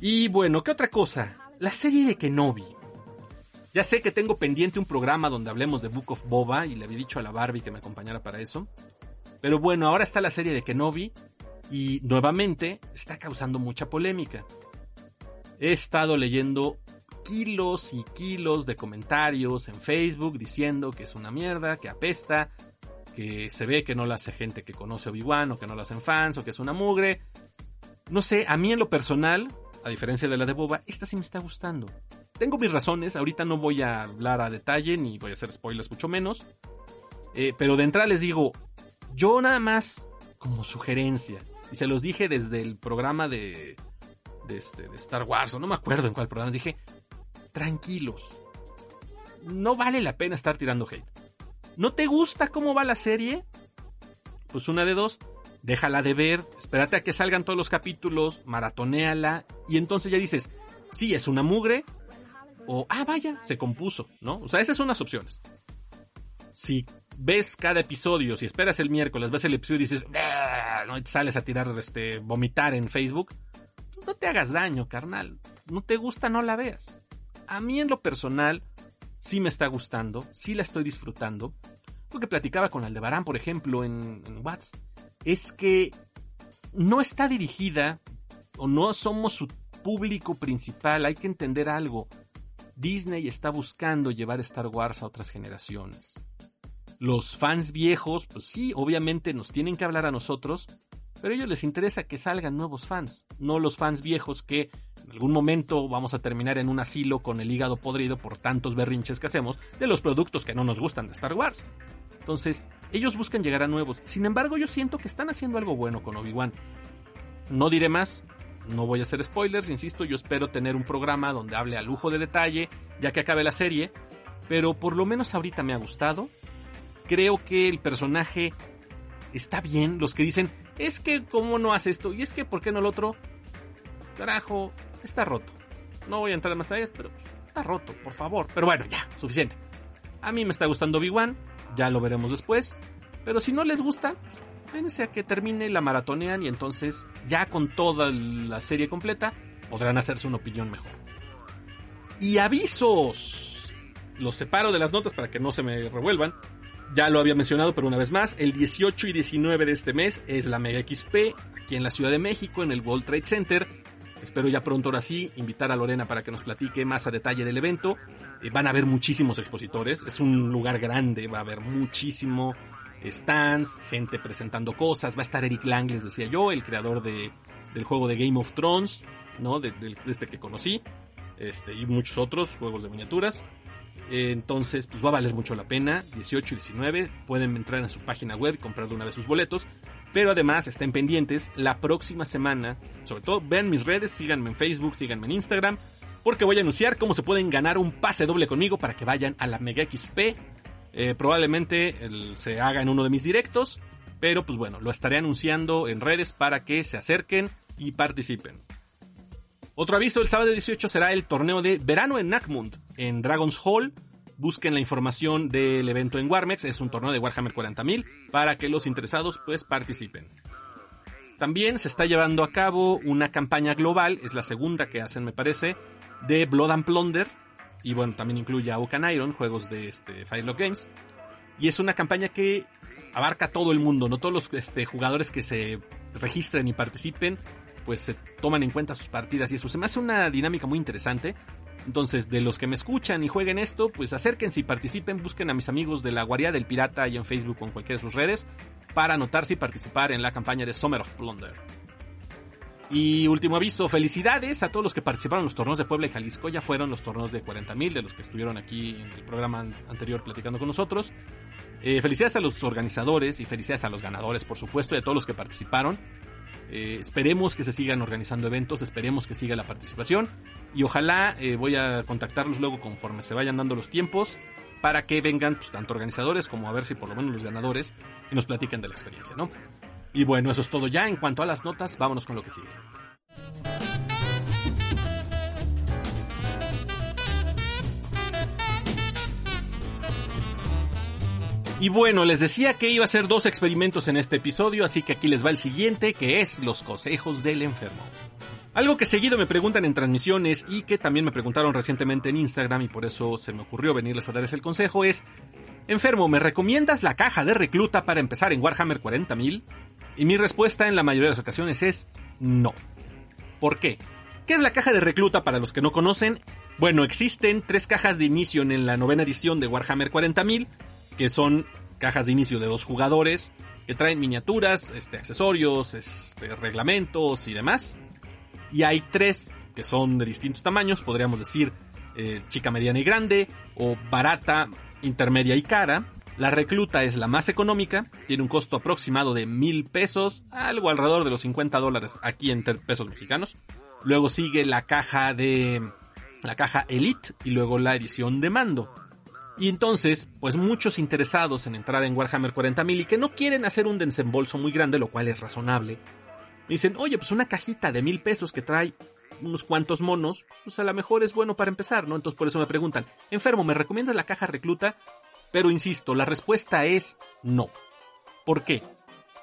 Y bueno, ¿qué otra cosa? La serie de Kenobi. Ya sé que tengo pendiente un programa donde hablemos de Book of Boba y le había dicho a la Barbie que me acompañara para eso. Pero bueno, ahora está la serie de Kenobi y nuevamente está causando mucha polémica. He estado leyendo kilos y kilos de comentarios en Facebook diciendo que es una mierda, que apesta, que se ve que no la hace gente que conoce Obi-Wan o que no la hacen fans o que es una mugre. No sé, a mí en lo personal a diferencia de la de Boba, esta sí me está gustando. Tengo mis razones, ahorita no voy a hablar a detalle ni voy a hacer spoilers mucho menos. Eh, pero de entrada les digo, yo nada más como sugerencia, y se los dije desde el programa de, este, de Star Wars, o no me acuerdo en cuál programa, dije, tranquilos, no vale la pena estar tirando hate. ¿No te gusta cómo va la serie? Pues una de dos, déjala de ver, espérate a que salgan todos los capítulos, maratonéala y entonces ya dices, sí, es una mugre o, ah, vaya, se compuso, ¿no? O sea, esas son las opciones. Si ves cada episodio, si esperas el miércoles, ves el episodio y dices, no y sales a tirar, este, vomitar en Facebook, pues no te hagas daño, carnal. No te gusta, no la veas. A mí en lo personal, sí me está gustando, sí la estoy disfrutando. lo que platicaba con Aldebarán, por ejemplo, en, en Watts, es que no está dirigida o no somos su público principal. Hay que entender algo. Disney está buscando llevar Star Wars a otras generaciones. Los fans viejos, pues sí, obviamente nos tienen que hablar a nosotros, pero a ellos les interesa que salgan nuevos fans, no los fans viejos que en algún momento vamos a terminar en un asilo con el hígado podrido por tantos berrinches que hacemos de los productos que no nos gustan de Star Wars. Entonces, ellos buscan llegar a nuevos. Sin embargo, yo siento que están haciendo algo bueno con Obi-Wan. No diré más, no voy a hacer spoilers, insisto, yo espero tener un programa donde hable a lujo de detalle, ya que acabe la serie, pero por lo menos ahorita me ha gustado. Creo que el personaje está bien, los que dicen, es que cómo no hace esto, y es que por qué no el otro, carajo, está roto. No voy a entrar en más detalles, pero está roto, por favor. Pero bueno, ya, suficiente. A mí me está gustando Obi-Wan, ya lo veremos después. Pero si no les gusta, vénse a que termine la maratonean y entonces ya con toda la serie completa podrán hacerse una opinión mejor. Y avisos. Los separo de las notas para que no se me revuelvan. Ya lo había mencionado, pero una vez más, el 18 y 19 de este mes es la Mega XP aquí en la Ciudad de México, en el World Trade Center. Espero ya pronto ahora sí invitar a Lorena para que nos platique más a detalle del evento. Eh, van a haber muchísimos expositores, es un lugar grande, va a haber muchísimo stands, gente presentando cosas. Va a estar Eric Lang, les decía yo, el creador de, del juego de Game of Thrones, ¿no? De, este que conocí. Este, y muchos otros juegos de miniaturas. entonces, pues va a valer mucho la pena. 18 y 19. Pueden entrar en su página web y comprar de una vez sus boletos. Pero además, estén pendientes. La próxima semana, sobre todo, vean mis redes, síganme en Facebook, síganme en Instagram. Porque voy a anunciar cómo se pueden ganar un pase doble conmigo para que vayan a la Mega XP eh, probablemente se haga en uno de mis directos, pero pues bueno, lo estaré anunciando en redes para que se acerquen y participen. Otro aviso, el sábado 18 será el torneo de verano en Nakmund, en Dragon's Hall. Busquen la información del evento en Warmex, es un torneo de Warhammer 40.000, para que los interesados pues participen. También se está llevando a cabo una campaña global, es la segunda que hacen me parece, de Blood and Plunder, y bueno, también incluye a Ocan Iron, juegos de este, Firelock Games. Y es una campaña que abarca todo el mundo, no todos los este, jugadores que se registren y participen, pues se toman en cuenta sus partidas y eso. Se me hace una dinámica muy interesante. Entonces, de los que me escuchan y jueguen esto, pues acérquense y participen, busquen a mis amigos de la Guardia del Pirata ahí en Facebook o en cualquiera de sus redes para anotarse y participar en la campaña de Summer of Plunder. Y último aviso, felicidades a todos los que participaron en los torneos de Puebla y Jalisco. Ya fueron los torneos de 40.000 de los que estuvieron aquí en el programa anterior platicando con nosotros. Eh, felicidades a los organizadores y felicidades a los ganadores, por supuesto, y a todos los que participaron. Eh, esperemos que se sigan organizando eventos, esperemos que siga la participación y ojalá eh, voy a contactarlos luego conforme se vayan dando los tiempos para que vengan pues, tanto organizadores como a ver si por lo menos los ganadores y nos platiquen de la experiencia, ¿no? Y bueno, eso es todo ya. En cuanto a las notas, vámonos con lo que sigue. Y bueno, les decía que iba a hacer dos experimentos en este episodio, así que aquí les va el siguiente, que es los consejos del enfermo. Algo que seguido me preguntan en transmisiones y que también me preguntaron recientemente en Instagram y por eso se me ocurrió venirles a darles el consejo es, enfermo, ¿me recomiendas la caja de recluta para empezar en Warhammer 40.000? Y mi respuesta en la mayoría de las ocasiones es no. ¿Por qué? ¿Qué es la caja de recluta para los que no conocen? Bueno, existen tres cajas de inicio en la novena edición de Warhammer 40.000, que son cajas de inicio de dos jugadores, que traen miniaturas, este, accesorios, este, reglamentos y demás. Y hay tres que son de distintos tamaños, podríamos decir eh, chica, mediana y grande, o barata, intermedia y cara. La recluta es la más económica, tiene un costo aproximado de mil pesos, algo alrededor de los 50 dólares aquí en pesos mexicanos. Luego sigue la caja de la caja Elite y luego la edición de mando. Y entonces, pues muchos interesados en entrar en Warhammer 40.000 y que no quieren hacer un desembolso muy grande, lo cual es razonable, dicen, oye, pues una cajita de mil pesos que trae unos cuantos monos, pues a lo mejor es bueno para empezar, ¿no? Entonces por eso me preguntan, enfermo, ¿me recomiendas la caja recluta? Pero insisto, la respuesta es no. ¿Por qué?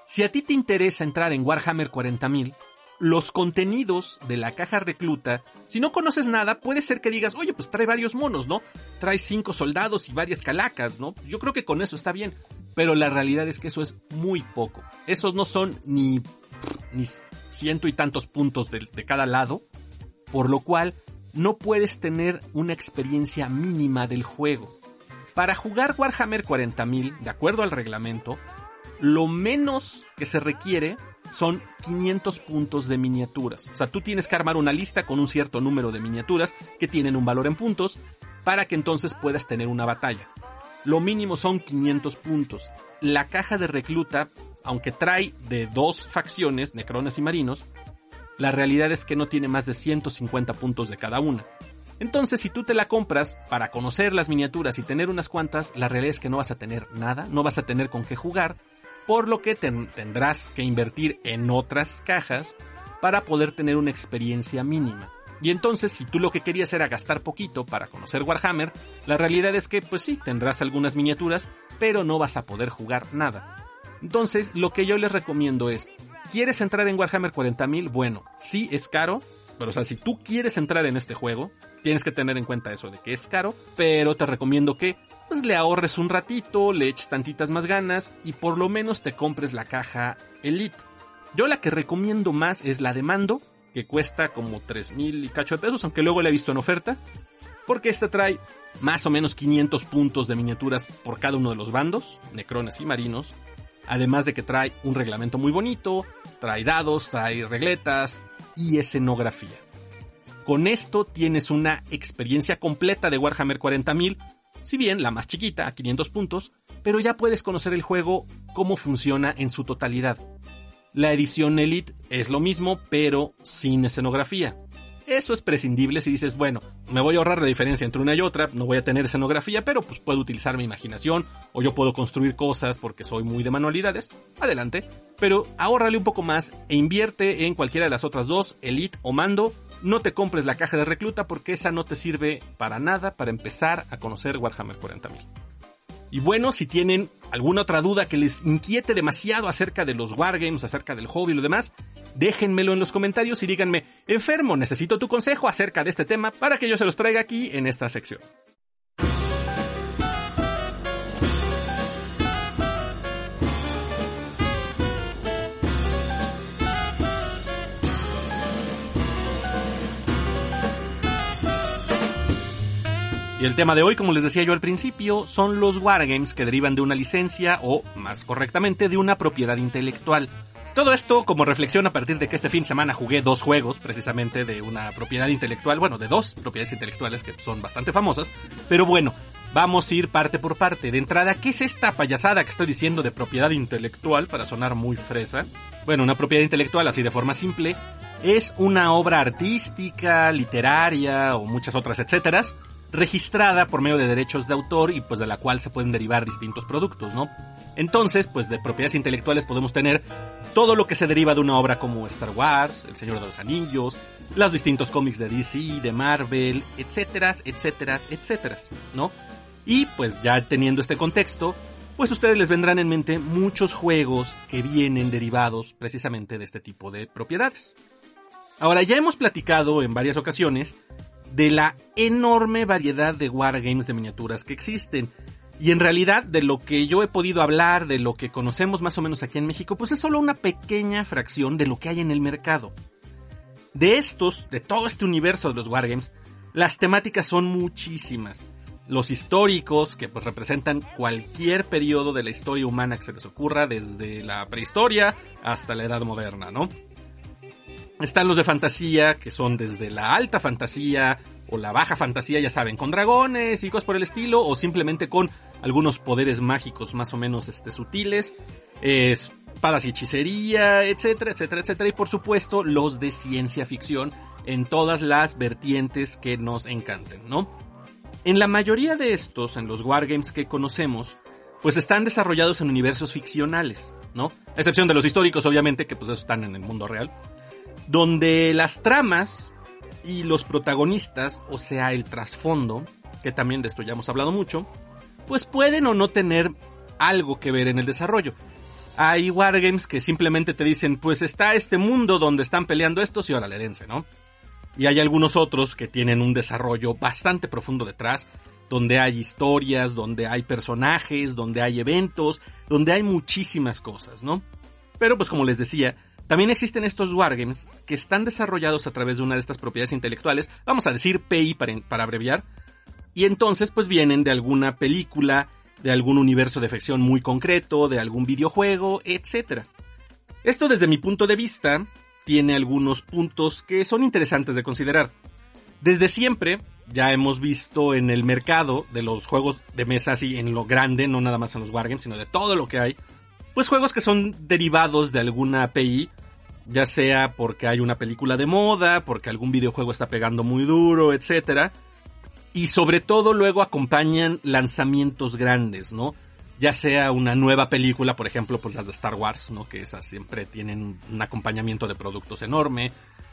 Si a ti te interesa entrar en Warhammer 40.000, los contenidos de la caja recluta, si no conoces nada, puede ser que digas, oye, pues trae varios monos, ¿no? Trae cinco soldados y varias calacas, ¿no? Yo creo que con eso está bien. Pero la realidad es que eso es muy poco. Esos no son ni, ni ciento y tantos puntos de, de cada lado. Por lo cual, no puedes tener una experiencia mínima del juego. Para jugar Warhammer 40.000, de acuerdo al reglamento, lo menos que se requiere son 500 puntos de miniaturas. O sea, tú tienes que armar una lista con un cierto número de miniaturas que tienen un valor en puntos para que entonces puedas tener una batalla. Lo mínimo son 500 puntos. La caja de recluta, aunque trae de dos facciones, necrones y marinos, la realidad es que no tiene más de 150 puntos de cada una. Entonces, si tú te la compras para conocer las miniaturas y tener unas cuantas, la realidad es que no vas a tener nada, no vas a tener con qué jugar, por lo que tendrás que invertir en otras cajas para poder tener una experiencia mínima. Y entonces, si tú lo que querías era gastar poquito para conocer Warhammer, la realidad es que, pues sí, tendrás algunas miniaturas, pero no vas a poder jugar nada. Entonces, lo que yo les recomiendo es, ¿quieres entrar en Warhammer 40.000? Bueno, sí es caro, pero o sea, si tú quieres entrar en este juego, tienes que tener en cuenta eso de que es caro, pero te recomiendo que pues le ahorres un ratito, le eches tantitas más ganas y por lo menos te compres la caja Elite. Yo la que recomiendo más es la de mando, que cuesta como 3000 y cacho de pesos, aunque luego la he visto en oferta, porque esta trae más o menos 500 puntos de miniaturas por cada uno de los bandos, necrones y marinos, además de que trae un reglamento muy bonito, trae dados, trae regletas y escenografía. Con esto tienes una experiencia completa de Warhammer 40.000 si bien la más chiquita, a 500 puntos, pero ya puedes conocer el juego cómo funciona en su totalidad. La edición Elite es lo mismo, pero sin escenografía. Eso es prescindible si dices, bueno, me voy a ahorrar la diferencia entre una y otra, no voy a tener escenografía, pero pues puedo utilizar mi imaginación o yo puedo construir cosas porque soy muy de manualidades. Adelante. Pero ahórrale un poco más e invierte en cualquiera de las otras dos, Elite o Mando, no te compres la caja de recluta porque esa no te sirve para nada para empezar a conocer Warhammer 40.000. Y bueno, si tienen alguna otra duda que les inquiete demasiado acerca de los wargames, acerca del hobby y lo demás, déjenmelo en los comentarios y díganme, enfermo, necesito tu consejo acerca de este tema para que yo se los traiga aquí en esta sección. Y el tema de hoy, como les decía yo al principio, son los wargames que derivan de una licencia o, más correctamente, de una propiedad intelectual. Todo esto como reflexión a partir de que este fin de semana jugué dos juegos precisamente de una propiedad intelectual, bueno, de dos propiedades intelectuales que son bastante famosas, pero bueno, vamos a ir parte por parte. De entrada, ¿qué es esta payasada que estoy diciendo de propiedad intelectual para sonar muy fresa? Bueno, una propiedad intelectual así de forma simple es una obra artística, literaria o muchas otras etcéteras registrada por medio de derechos de autor y pues de la cual se pueden derivar distintos productos, ¿no? Entonces, pues de propiedades intelectuales podemos tener todo lo que se deriva de una obra como Star Wars, El Señor de los Anillos, los distintos cómics de DC, de Marvel, etcétera, etcétera, etcétera, ¿no? Y pues ya teniendo este contexto, pues ustedes les vendrán en mente muchos juegos que vienen derivados precisamente de este tipo de propiedades. Ahora ya hemos platicado en varias ocasiones de la enorme variedad de wargames de miniaturas que existen. Y en realidad, de lo que yo he podido hablar, de lo que conocemos más o menos aquí en México, pues es solo una pequeña fracción de lo que hay en el mercado. De estos, de todo este universo de los wargames, las temáticas son muchísimas. Los históricos, que pues representan cualquier periodo de la historia humana que se les ocurra, desde la prehistoria hasta la edad moderna, ¿no? Están los de fantasía, que son desde la alta fantasía o la baja fantasía, ya saben, con dragones y cosas por el estilo, o simplemente con algunos poderes mágicos más o menos este, sutiles, espadas y hechicería, etcétera, etcétera, etcétera. Y por supuesto, los de ciencia ficción en todas las vertientes que nos encanten, ¿no? En la mayoría de estos, en los wargames que conocemos, pues están desarrollados en universos ficcionales, ¿no? A excepción de los históricos, obviamente, que pues están en el mundo real donde las tramas y los protagonistas, o sea, el trasfondo, que también de esto ya hemos hablado mucho, pues pueden o no tener algo que ver en el desarrollo. Hay wargames que simplemente te dicen, pues está este mundo donde están peleando estos y ahora le dense, ¿no? Y hay algunos otros que tienen un desarrollo bastante profundo detrás, donde hay historias, donde hay personajes, donde hay eventos, donde hay muchísimas cosas, ¿no? Pero pues como les decía, también existen estos wargames que están desarrollados a través de una de estas propiedades intelectuales, vamos a decir PI para, para abreviar, y entonces pues vienen de alguna película, de algún universo de ficción muy concreto, de algún videojuego, etc. Esto desde mi punto de vista tiene algunos puntos que son interesantes de considerar. Desde siempre ya hemos visto en el mercado de los juegos de mesa así en lo grande, no nada más en los wargames, sino de todo lo que hay, pues juegos que son derivados de alguna API, ya sea porque hay una película de moda, porque algún videojuego está pegando muy duro, etcétera y sobre todo luego acompañan lanzamientos grandes, ¿no? Ya sea una nueva película, por ejemplo, pues las de Star Wars, ¿no? Que esas siempre tienen un acompañamiento de productos enorme.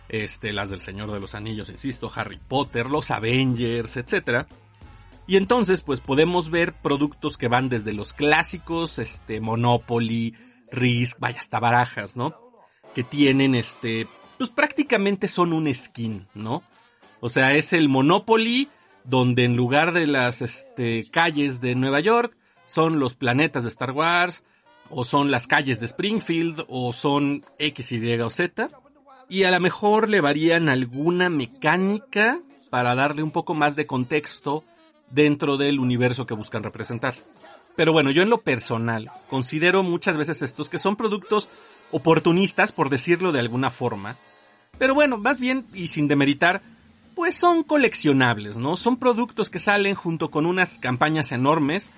Este, las del Señor de los Anillos, insisto, Harry Potter, los Avengers, etc. Y entonces, pues podemos ver productos que van desde los clásicos, este, Monopoly, Risk, vaya hasta barajas, ¿no? Que tienen, este, pues prácticamente son un skin, ¿no? O sea, es el Monopoly, donde en lugar de las este, calles de Nueva York son los planetas de Star Wars, o son las calles de Springfield, o son X, Y o Z, y a lo mejor le varían alguna mecánica para darle un poco más de contexto dentro del universo que buscan representar. Pero bueno, yo en lo personal considero muchas veces estos que son productos oportunistas, por decirlo de alguna forma. Pero bueno, más bien, y sin demeritar, pues son coleccionables, ¿no? Son productos que salen junto con unas campañas enormes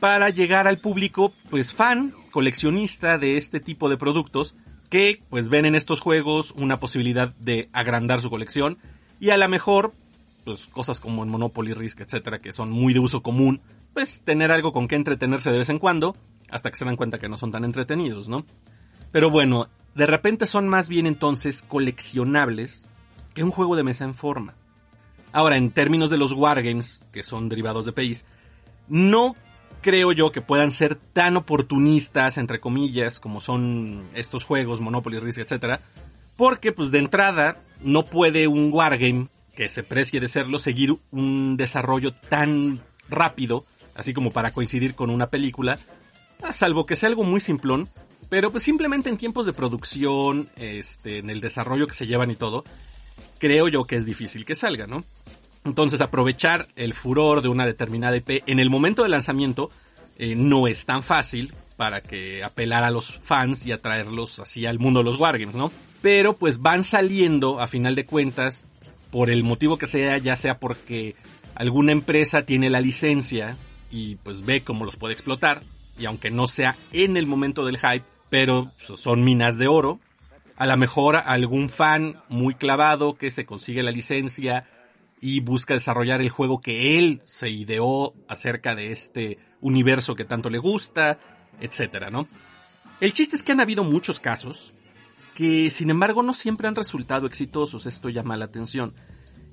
para llegar al público, pues fan, coleccionista de este tipo de productos, que pues ven en estos juegos una posibilidad de agrandar su colección y a lo mejor, pues cosas como el Monopoly Risk, etcétera, que son muy de uso común, pues tener algo con que entretenerse de vez en cuando, hasta que se dan cuenta que no son tan entretenidos, ¿no? Pero bueno, de repente son más bien entonces coleccionables que un juego de mesa en forma. Ahora, en términos de los wargames, que son derivados de PIs, no creo yo que puedan ser tan oportunistas, entre comillas, como son estos juegos, Monopoly, Risk, etc. Porque, pues, de entrada, no puede un wargame, que se precie de serlo, seguir un desarrollo tan rápido, así como para coincidir con una película, a salvo que sea algo muy simplón, pero pues simplemente en tiempos de producción, este, en el desarrollo que se llevan y todo, creo yo que es difícil que salga, ¿no? Entonces aprovechar el furor de una determinada IP en el momento de lanzamiento eh, no es tan fácil para que apelar a los fans y atraerlos así al mundo de los wargames, ¿no? Pero pues van saliendo a final de cuentas por el motivo que sea, ya sea porque alguna empresa tiene la licencia y pues ve cómo los puede explotar y aunque no sea en el momento del hype, pero son minas de oro, a lo mejor algún fan muy clavado que se consigue la licencia y busca desarrollar el juego que él se ideó acerca de este universo que tanto le gusta, etcétera, ¿no? El chiste es que han habido muchos casos que sin embargo no siempre han resultado exitosos, esto llama la atención.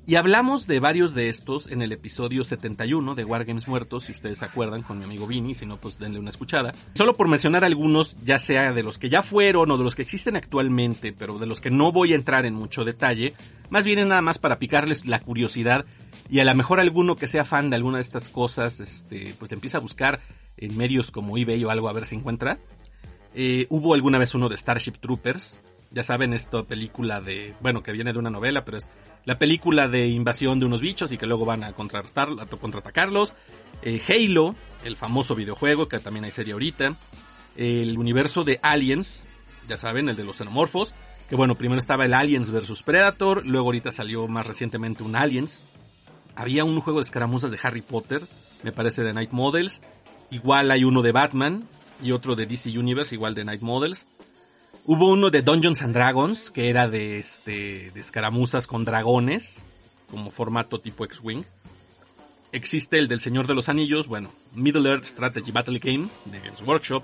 Y hablamos de varios de estos en el episodio 71 de Wargames Muertos, si ustedes se acuerdan, con mi amigo Vini, si no, pues denle una escuchada. Solo por mencionar algunos, ya sea de los que ya fueron o de los que existen actualmente, pero de los que no voy a entrar en mucho detalle, más bien es nada más para picarles la curiosidad y a lo mejor alguno que sea fan de alguna de estas cosas, este, pues te empieza a buscar en medios como eBay o algo a ver si encuentra. Eh, hubo alguna vez uno de Starship Troopers, ya saben, esta película de, bueno, que viene de una novela, pero es la película de invasión de unos bichos y que luego van a, contrarrestar, contraatacarlos. Eh, Halo, el famoso videojuego, que también hay serie ahorita. El universo de Aliens, ya saben, el de los xenomorfos. Que bueno, primero estaba el Aliens vs Predator, luego ahorita salió más recientemente un Aliens. Había un juego de escaramuzas de Harry Potter, me parece de Night Models. Igual hay uno de Batman y otro de DC Universe, igual de Night Models. Hubo uno de Dungeons and Dragons, que era de este, de escaramuzas con dragones, como formato tipo X-Wing. Existe el del Señor de los Anillos, bueno, Middle Earth Strategy Battle Game, de Games Workshop.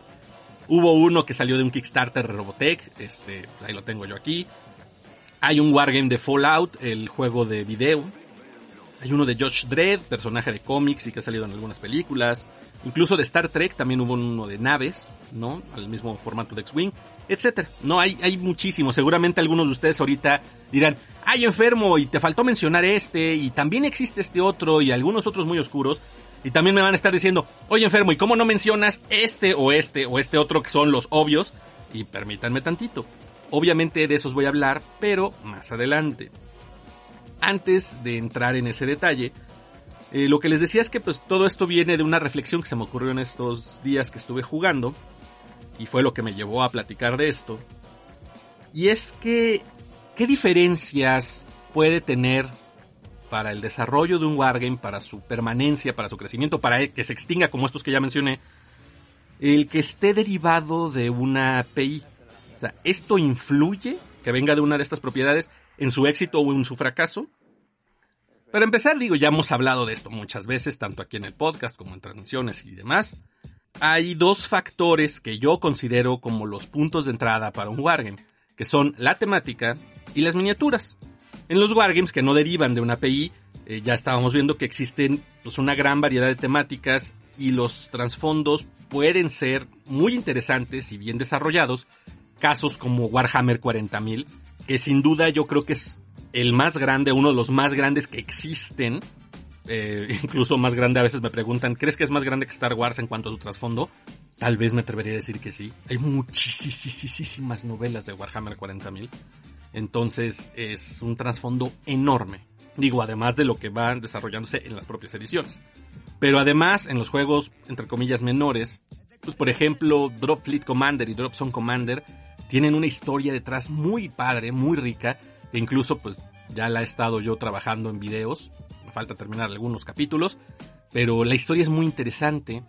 Hubo uno que salió de un Kickstarter de Robotech, este, ahí lo tengo yo aquí. Hay un Wargame de Fallout, el juego de video. Hay uno de Josh Dredd, personaje de cómics y que ha salido en algunas películas. Incluso de Star Trek también hubo uno de naves, ¿no? Al mismo formato de X-Wing, etcétera. No, hay, hay muchísimos. Seguramente algunos de ustedes ahorita dirán, ay enfermo, y te faltó mencionar este, y también existe este otro, y algunos otros muy oscuros. Y también me van a estar diciendo, oye enfermo, ¿y cómo no mencionas este o este o este otro que son los obvios? Y permítanme tantito. Obviamente de esos voy a hablar, pero más adelante. Antes de entrar en ese detalle, eh, lo que les decía es que pues todo esto viene de una reflexión que se me ocurrió en estos días que estuve jugando y fue lo que me llevó a platicar de esto. Y es que, ¿qué diferencias puede tener para el desarrollo de un wargame, para su permanencia, para su crecimiento, para que se extinga como estos que ya mencioné, el que esté derivado de una API? O sea, ¿esto influye que venga de una de estas propiedades en su éxito o en su fracaso? Para empezar, digo, ya hemos hablado de esto muchas veces, tanto aquí en el podcast como en transmisiones y demás. Hay dos factores que yo considero como los puntos de entrada para un wargame, que son la temática y las miniaturas. En los wargames que no derivan de una API, eh, ya estábamos viendo que existen pues, una gran variedad de temáticas y los trasfondos pueden ser muy interesantes y bien desarrollados. Casos como Warhammer 40.000, que sin duda yo creo que es el más grande, uno de los más grandes que existen. Eh, incluso más grande a veces me preguntan, ¿crees que es más grande que Star Wars en cuanto a su trasfondo? Tal vez me atrevería a decir que sí. Hay muchísimas novelas de Warhammer 40.000. Entonces es un trasfondo enorme. Digo, además de lo que van desarrollándose en las propias ediciones. Pero además, en los juegos, entre comillas, menores, pues por ejemplo, Drop Fleet Commander y Drop Zone Commander tienen una historia detrás muy padre, muy rica, e incluso pues ya la he estado yo trabajando en videos, me falta terminar algunos capítulos, pero la historia es muy interesante.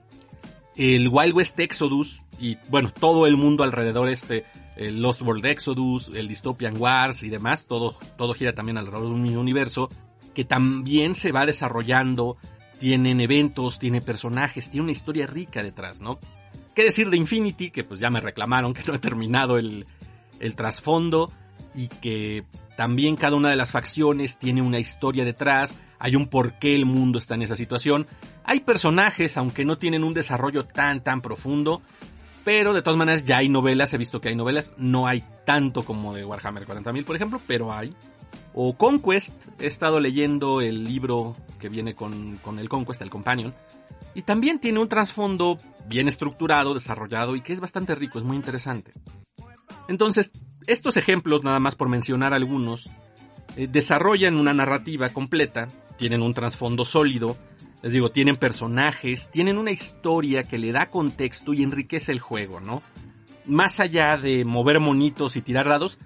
El Wild West Exodus y bueno, todo el mundo alrededor este, el Lost World Exodus, el Dystopian Wars y demás, todo, todo gira también alrededor de un universo que también se va desarrollando, tienen eventos, tiene personajes, tiene una historia rica detrás, ¿no? ¿Qué decir de Infinity? Que pues ya me reclamaron que no he terminado el, el trasfondo y que también cada una de las facciones tiene una historia detrás, hay un por qué el mundo está en esa situación. Hay personajes, aunque no tienen un desarrollo tan tan profundo, pero de todas maneras ya hay novelas, he visto que hay novelas, no hay tanto como de Warhammer 40.000 por ejemplo, pero hay. O Conquest, he estado leyendo el libro que viene con, con el Conquest, el Companion, y también tiene un trasfondo bien estructurado, desarrollado y que es bastante rico, es muy interesante. Entonces, estos ejemplos, nada más por mencionar algunos, eh, desarrollan una narrativa completa, tienen un trasfondo sólido, les digo, tienen personajes, tienen una historia que le da contexto y enriquece el juego, ¿no? Más allá de mover monitos y tirar dados,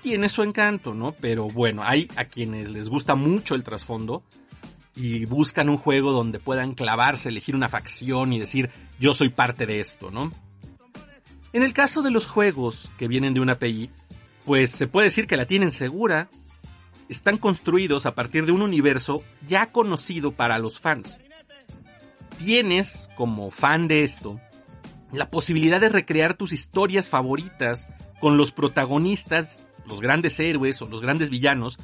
tiene su encanto, ¿no? Pero bueno, hay a quienes les gusta mucho el trasfondo y buscan un juego donde puedan clavarse, elegir una facción y decir, yo soy parte de esto, ¿no? En el caso de los juegos que vienen de una API, pues se puede decir que la tienen segura. Están construidos a partir de un universo ya conocido para los fans. Tienes, como fan de esto, la posibilidad de recrear tus historias favoritas con los protagonistas, los grandes héroes o los grandes villanos,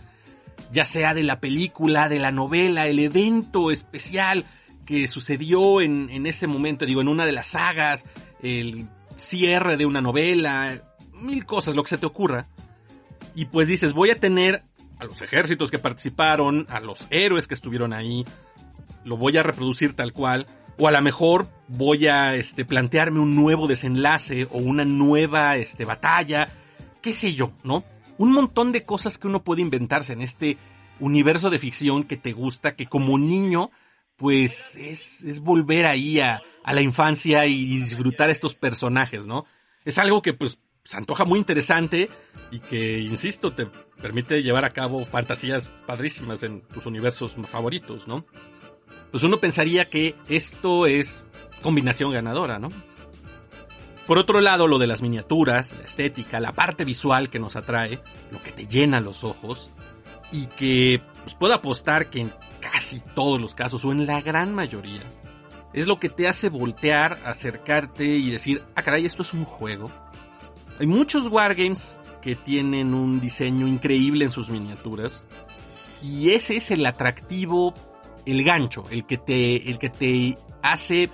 ya sea de la película, de la novela, el evento especial que sucedió en, en ese momento, digo, en una de las sagas, el cierre de una novela, mil cosas, lo que se te ocurra. Y pues dices, voy a tener a los ejércitos que participaron, a los héroes que estuvieron ahí, lo voy a reproducir tal cual, o a lo mejor voy a este, plantearme un nuevo desenlace o una nueva este, batalla, qué sé yo, ¿no? Un montón de cosas que uno puede inventarse en este universo de ficción que te gusta, que como niño, pues es, es volver ahí a, a la infancia y disfrutar estos personajes, ¿no? Es algo que pues se antoja muy interesante y que, insisto, te permite llevar a cabo fantasías padrísimas en tus universos favoritos, ¿no? Pues uno pensaría que esto es combinación ganadora, ¿no? Por otro lado, lo de las miniaturas, la estética, la parte visual que nos atrae, lo que te llena los ojos y que pues, puedo apostar que en casi todos los casos o en la gran mayoría es lo que te hace voltear, acercarte y decir, ah caray, esto es un juego. Hay muchos wargames que tienen un diseño increíble en sus miniaturas. Y ese es el atractivo, el gancho, el que te, el que te hace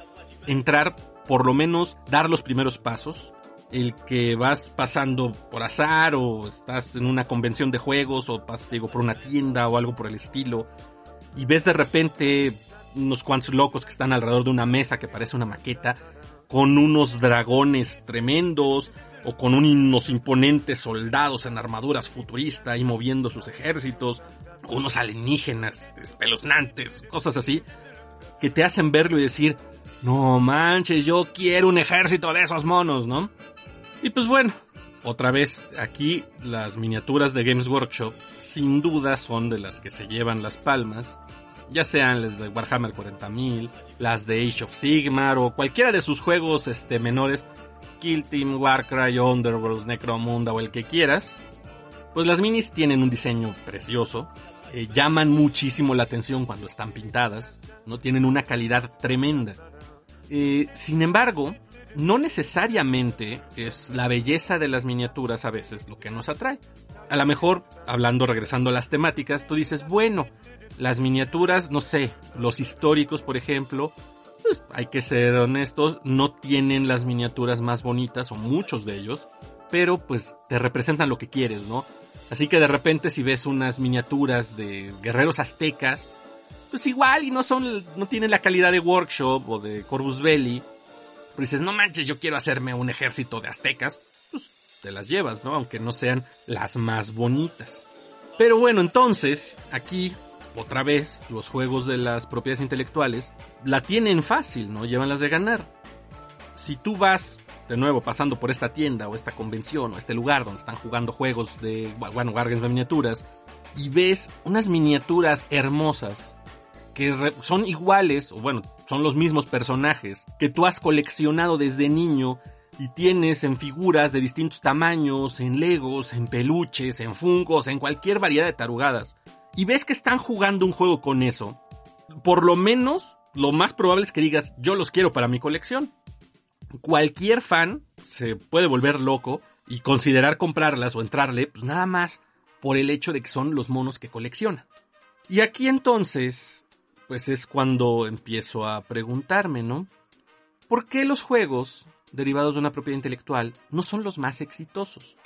entrar, por lo menos dar los primeros pasos. El que vas pasando por azar o estás en una convención de juegos o pasas, digo, por una tienda o algo por el estilo y ves de repente unos cuantos locos que están alrededor de una mesa que parece una maqueta con unos dragones tremendos o con unos imponentes soldados en armaduras futuristas y moviendo sus ejércitos, unos alienígenas espeluznantes, cosas así, que te hacen verlo y decir, no manches, yo quiero un ejército de esos monos, ¿no? Y pues bueno, otra vez, aquí las miniaturas de Games Workshop sin duda son de las que se llevan las palmas, ya sean las de Warhammer 40.000, las de Age of Sigmar o cualquiera de sus juegos este, menores, Kill Team, Warcry, Underworlds, Necromunda o el que quieras, pues las minis tienen un diseño precioso, eh, llaman muchísimo la atención cuando están pintadas, no tienen una calidad tremenda. Eh, sin embargo, no necesariamente es la belleza de las miniaturas a veces lo que nos atrae. A lo mejor, hablando, regresando a las temáticas, tú dices, bueno, las miniaturas, no sé, los históricos, por ejemplo, pues hay que ser honestos, no tienen las miniaturas más bonitas, o muchos de ellos, pero pues te representan lo que quieres, ¿no? Así que de repente si ves unas miniaturas de guerreros aztecas, pues igual y no son, no tienen la calidad de Workshop o de Corvus Belli, pero dices, no manches, yo quiero hacerme un ejército de aztecas, pues te las llevas, ¿no? Aunque no sean las más bonitas. Pero bueno, entonces, aquí, otra vez, los juegos de las propiedades intelectuales la tienen fácil, ¿no? Llevan las de ganar. Si tú vas, de nuevo, pasando por esta tienda o esta convención o este lugar donde están jugando juegos de, bueno, Wargames de miniaturas, y ves unas miniaturas hermosas que son iguales, o bueno, son los mismos personajes que tú has coleccionado desde niño y tienes en figuras de distintos tamaños, en legos, en peluches, en fungos, en cualquier variedad de tarugadas, y ves que están jugando un juego con eso, por lo menos lo más probable es que digas yo los quiero para mi colección. Cualquier fan se puede volver loco y considerar comprarlas o entrarle, pues nada más por el hecho de que son los monos que colecciona. Y aquí entonces pues es cuando empiezo a preguntarme, ¿no? ¿Por qué los juegos derivados de una propiedad intelectual no son los más exitosos?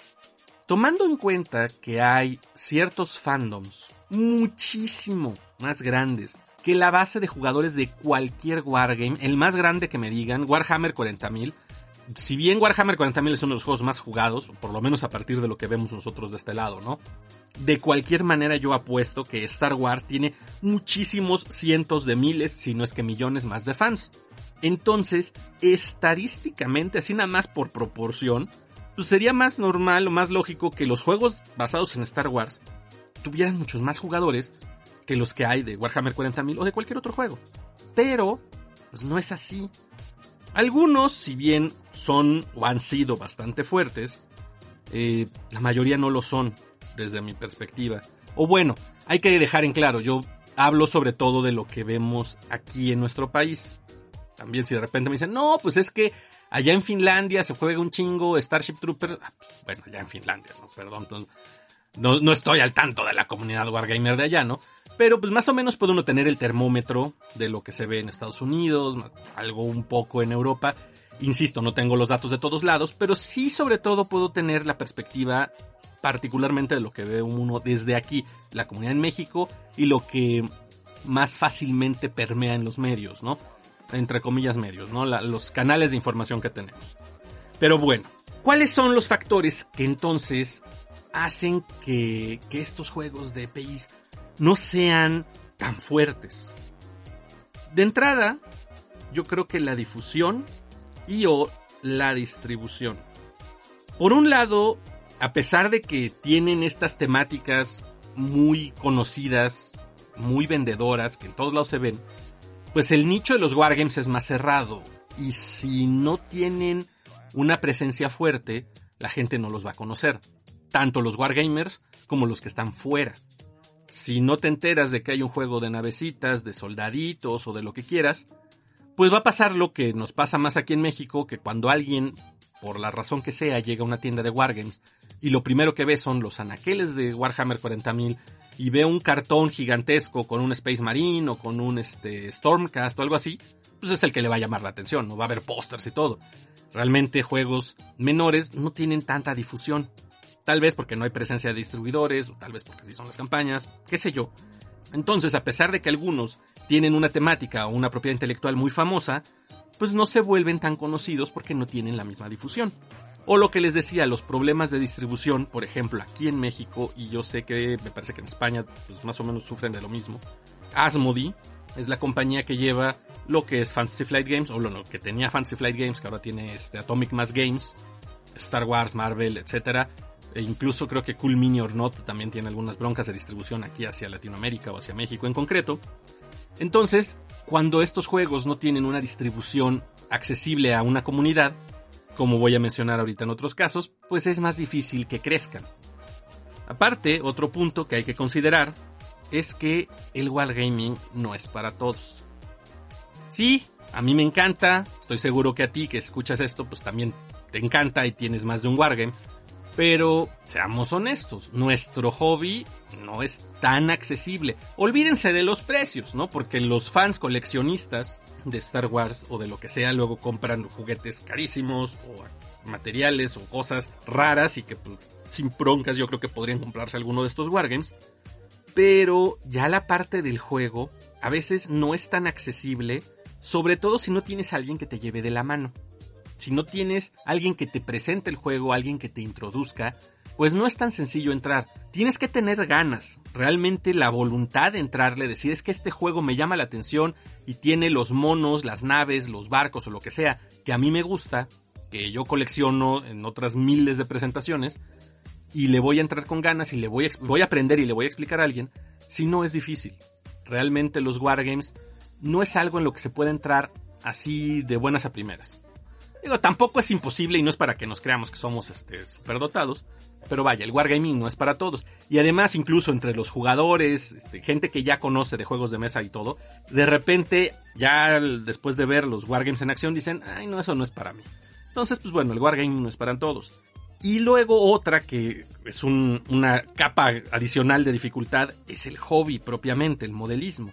Tomando en cuenta que hay ciertos fandoms muchísimo más grandes que la base de jugadores de cualquier wargame, el más grande que me digan, Warhammer 40.000, si bien Warhammer 40.000 es uno de los juegos más jugados, por lo menos a partir de lo que vemos nosotros de este lado, ¿no? De cualquier manera yo apuesto que Star Wars tiene muchísimos cientos de miles, si no es que millones más de fans. Entonces, estadísticamente, así nada más por proporción, pues sería más normal o más lógico que los juegos basados en Star Wars tuvieran muchos más jugadores que los que hay de Warhammer 40.000 o de cualquier otro juego. Pero, pues no es así. Algunos, si bien son o han sido bastante fuertes, eh, la mayoría no lo son, desde mi perspectiva. O bueno, hay que dejar en claro, yo hablo sobre todo de lo que vemos aquí en nuestro país. También si de repente me dicen, no, pues es que allá en Finlandia se juega un chingo Starship Troopers. Ah, pues, bueno, allá en Finlandia, no, perdón, no, no estoy al tanto de la comunidad Wargamer de allá, ¿no? Pero pues más o menos puede uno tener el termómetro de lo que se ve en Estados Unidos, algo un poco en Europa. Insisto, no tengo los datos de todos lados, pero sí sobre todo puedo tener la perspectiva particularmente de lo que ve uno desde aquí, la comunidad en México y lo que más fácilmente permea en los medios, ¿no? Entre comillas medios, ¿no? los canales de información que tenemos. Pero bueno, ¿cuáles son los factores que entonces hacen que, que estos juegos de país no sean tan fuertes. De entrada, yo creo que la difusión y o la distribución. Por un lado, a pesar de que tienen estas temáticas muy conocidas, muy vendedoras, que en todos lados se ven, pues el nicho de los wargames es más cerrado. Y si no tienen una presencia fuerte, la gente no los va a conocer. Tanto los wargamers como los que están fuera si no te enteras de que hay un juego de navecitas, de soldaditos o de lo que quieras, pues va a pasar lo que nos pasa más aquí en México, que cuando alguien por la razón que sea, llega a una tienda de Wargames y lo primero que ve son los anaqueles de Warhammer 40.000 y ve un cartón gigantesco con un Space Marine o con un este, Stormcast o algo así, pues es el que le va a llamar la atención, no va a haber pósters y todo. Realmente juegos menores no tienen tanta difusión. Tal vez porque no hay presencia de distribuidores, o tal vez porque así son las campañas, qué sé yo. Entonces, a pesar de que algunos tienen una temática o una propiedad intelectual muy famosa, pues no se vuelven tan conocidos porque no tienen la misma difusión. O lo que les decía, los problemas de distribución, por ejemplo, aquí en México, y yo sé que me parece que en España pues más o menos sufren de lo mismo. Asmodee es la compañía que lleva lo que es Fantasy Flight Games, o lo que tenía Fantasy Flight Games, que ahora tiene este Atomic Mass Games, Star Wars, Marvel, etc. E incluso creo que Cool Mini or Not también tiene algunas broncas de distribución aquí hacia Latinoamérica o hacia México en concreto. Entonces, cuando estos juegos no tienen una distribución accesible a una comunidad, como voy a mencionar ahorita en otros casos, pues es más difícil que crezcan. Aparte, otro punto que hay que considerar es que el wargaming no es para todos. Sí, a mí me encanta, estoy seguro que a ti que escuchas esto pues también te encanta y tienes más de un wargame, pero seamos honestos, nuestro hobby no es tan accesible. Olvídense de los precios, ¿no? Porque los fans coleccionistas de Star Wars o de lo que sea luego compran juguetes carísimos o materiales o cosas raras y que pues, sin broncas yo creo que podrían comprarse alguno de estos wargames. Pero ya la parte del juego a veces no es tan accesible, sobre todo si no tienes a alguien que te lleve de la mano si no tienes alguien que te presente el juego, alguien que te introduzca, pues no es tan sencillo entrar. Tienes que tener ganas, realmente la voluntad de entrarle, decir es que este juego me llama la atención y tiene los monos, las naves, los barcos o lo que sea que a mí me gusta, que yo colecciono en otras miles de presentaciones, y le voy a entrar con ganas y le voy a, aprender y le voy a explicar a alguien, si no es difícil. Realmente los wargames no es algo en lo que se puede entrar así de buenas a primeras. Digo, tampoco es imposible y no es para que nos creamos que somos este, superdotados. Pero vaya, el Wargaming no es para todos. Y además, incluso entre los jugadores, este, gente que ya conoce de juegos de mesa y todo, de repente, ya después de ver los Wargames en acción, dicen, ay, no, eso no es para mí. Entonces, pues bueno, el Wargaming no es para todos. Y luego otra que es una capa adicional de dificultad es el hobby propiamente, el modelismo,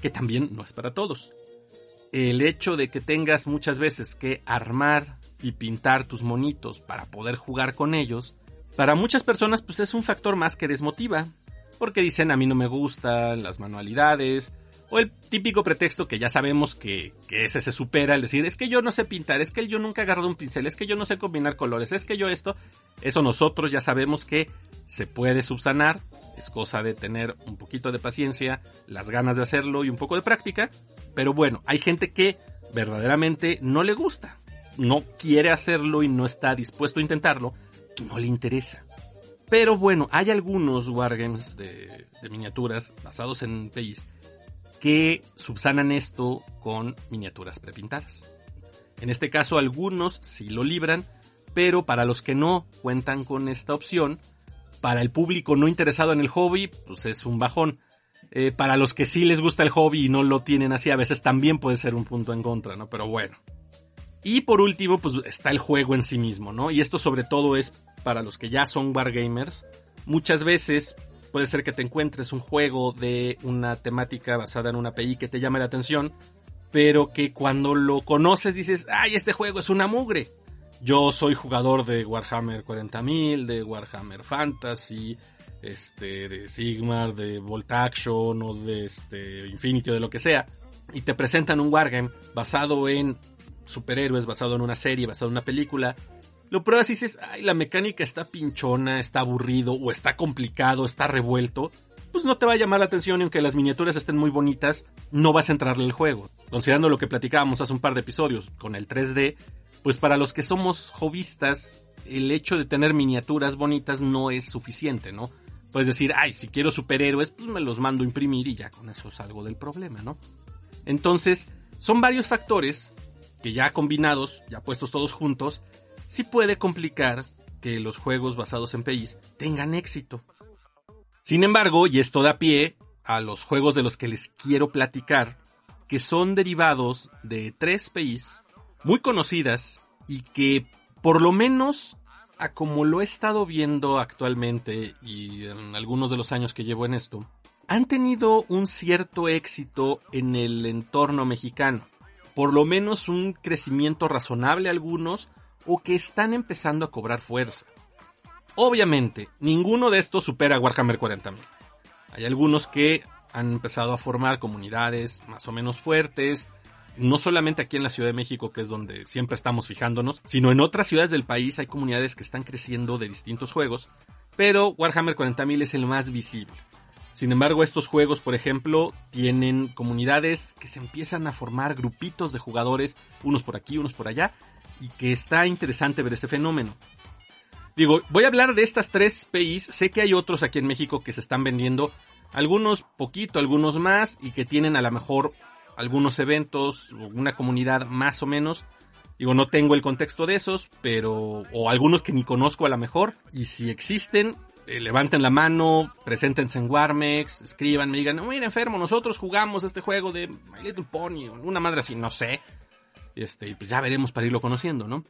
que también no es para todos el hecho de que tengas muchas veces que armar y pintar tus monitos para poder jugar con ellos, para muchas personas pues es un factor más que desmotiva, porque dicen a mí no me gustan las manualidades, o el típico pretexto que ya sabemos que, ese se supera, el decir, es que yo no sé pintar, es que yo nunca he agarrado un pincel, es que yo no sé combinar colores, es que yo esto, eso nosotros ya sabemos que se puede subsanar, es cosa de tener un poquito de paciencia, las ganas de hacerlo y un poco de práctica, pero bueno, hay gente que verdaderamente no le gusta, no quiere hacerlo y no está dispuesto a intentarlo, no le interesa. Pero bueno, hay algunos wargames de, de miniaturas basados en PIs que subsanan esto con miniaturas prepintadas. En este caso algunos sí lo libran, pero para los que no cuentan con esta opción, para el público no interesado en el hobby, pues es un bajón. Eh, para los que sí les gusta el hobby y no lo tienen así, a veces también puede ser un punto en contra, ¿no? Pero bueno. Y por último, pues está el juego en sí mismo, ¿no? Y esto sobre todo es para los que ya son wargamers. Muchas veces puede ser que te encuentres un juego de una temática basada en una API que te llame la atención, pero que cuando lo conoces dices, ay, este juego es una mugre. Yo soy jugador de Warhammer 40.000, de Warhammer Fantasy, este, de Sigmar, de Volt Action o de este, Infinity o de lo que sea, y te presentan un wargame basado en superhéroes, basado en una serie, basado en una película, lo pruebas y dices, ay, la mecánica está pinchona, está aburrido, o está complicado, está revuelto, pues no te va a llamar la atención y aunque las miniaturas estén muy bonitas, no vas a entrarle al juego. Considerando lo que platicábamos hace un par de episodios con el 3D, pues para los que somos hobbyistas, el hecho de tener miniaturas bonitas no es suficiente, ¿no? Puedes decir, ay, si quiero superhéroes, pues me los mando a imprimir y ya con eso salgo del problema, ¿no? Entonces, son varios factores que ya combinados, ya puestos todos juntos, sí puede complicar que los juegos basados en PIs tengan éxito. Sin embargo, y esto da pie a los juegos de los que les quiero platicar, que son derivados de tres PIs muy conocidas y que por lo menos a como lo he estado viendo actualmente y en algunos de los años que llevo en esto, han tenido un cierto éxito en el entorno mexicano. Por lo menos un crecimiento razonable algunos o que están empezando a cobrar fuerza. Obviamente, ninguno de estos supera a Warhammer 40.000. Hay algunos que han empezado a formar comunidades más o menos fuertes, no solamente aquí en la Ciudad de México, que es donde siempre estamos fijándonos, sino en otras ciudades del país hay comunidades que están creciendo de distintos juegos, pero Warhammer 40.000 es el más visible. Sin embargo, estos juegos, por ejemplo, tienen comunidades que se empiezan a formar grupitos de jugadores, unos por aquí, unos por allá, y que está interesante ver este fenómeno. Digo, voy a hablar de estas tres PIs, sé que hay otros aquí en México que se están vendiendo, algunos poquito, algunos más, y que tienen a lo mejor algunos eventos, una comunidad más o menos. Digo, no tengo el contexto de esos, pero, o algunos que ni conozco a lo mejor, y si existen, eh, levanten la mano, preséntense en Warmex, escriban, me digan, mira enfermo, nosotros jugamos este juego de My Little Pony, una madre así, no sé. Este, y pues ya veremos para irlo conociendo, ¿no?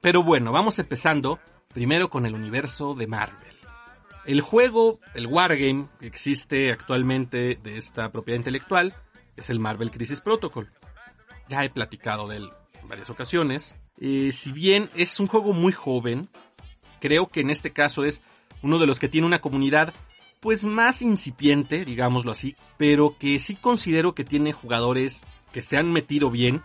Pero bueno, vamos empezando primero con el universo de Marvel. El juego, el Wargame que existe actualmente de esta propiedad intelectual, es el Marvel Crisis Protocol. Ya he platicado de él en varias ocasiones. Eh, si bien es un juego muy joven, creo que en este caso es uno de los que tiene una comunidad pues más incipiente, digámoslo así, pero que sí considero que tiene jugadores que se han metido bien,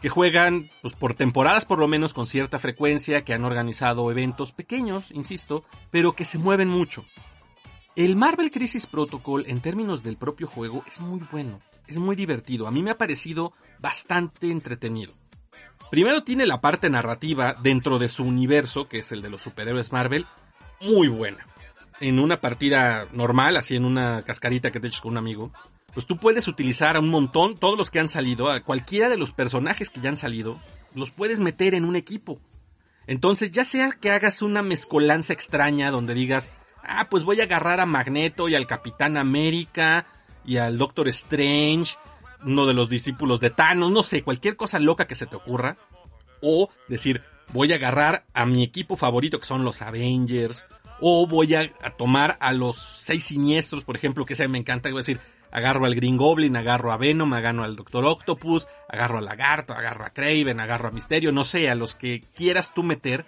que juegan pues, por temporadas por lo menos con cierta frecuencia, que han organizado eventos pequeños, insisto, pero que se mueven mucho. El Marvel Crisis Protocol en términos del propio juego es muy bueno, es muy divertido, a mí me ha parecido bastante entretenido. Primero tiene la parte narrativa dentro de su universo, que es el de los superhéroes Marvel, muy buena. En una partida normal, así en una cascarita que te eches con un amigo, pues tú puedes utilizar a un montón, todos los que han salido, a cualquiera de los personajes que ya han salido, los puedes meter en un equipo. Entonces, ya sea que hagas una mezcolanza extraña donde digas, ah, pues voy a agarrar a Magneto y al Capitán América y al Doctor Strange, uno de los discípulos de Thanos, no sé, cualquier cosa loca que se te ocurra. O decir, voy a agarrar a mi equipo favorito que son los Avengers. O voy a, tomar a los seis siniestros, por ejemplo, que ese me encanta. Voy a decir, agarro al Green Goblin, agarro a Venom, agarro al Doctor Octopus, agarro a Lagarto, agarro a Craven, agarro a Misterio, no sé, a los que quieras tú meter.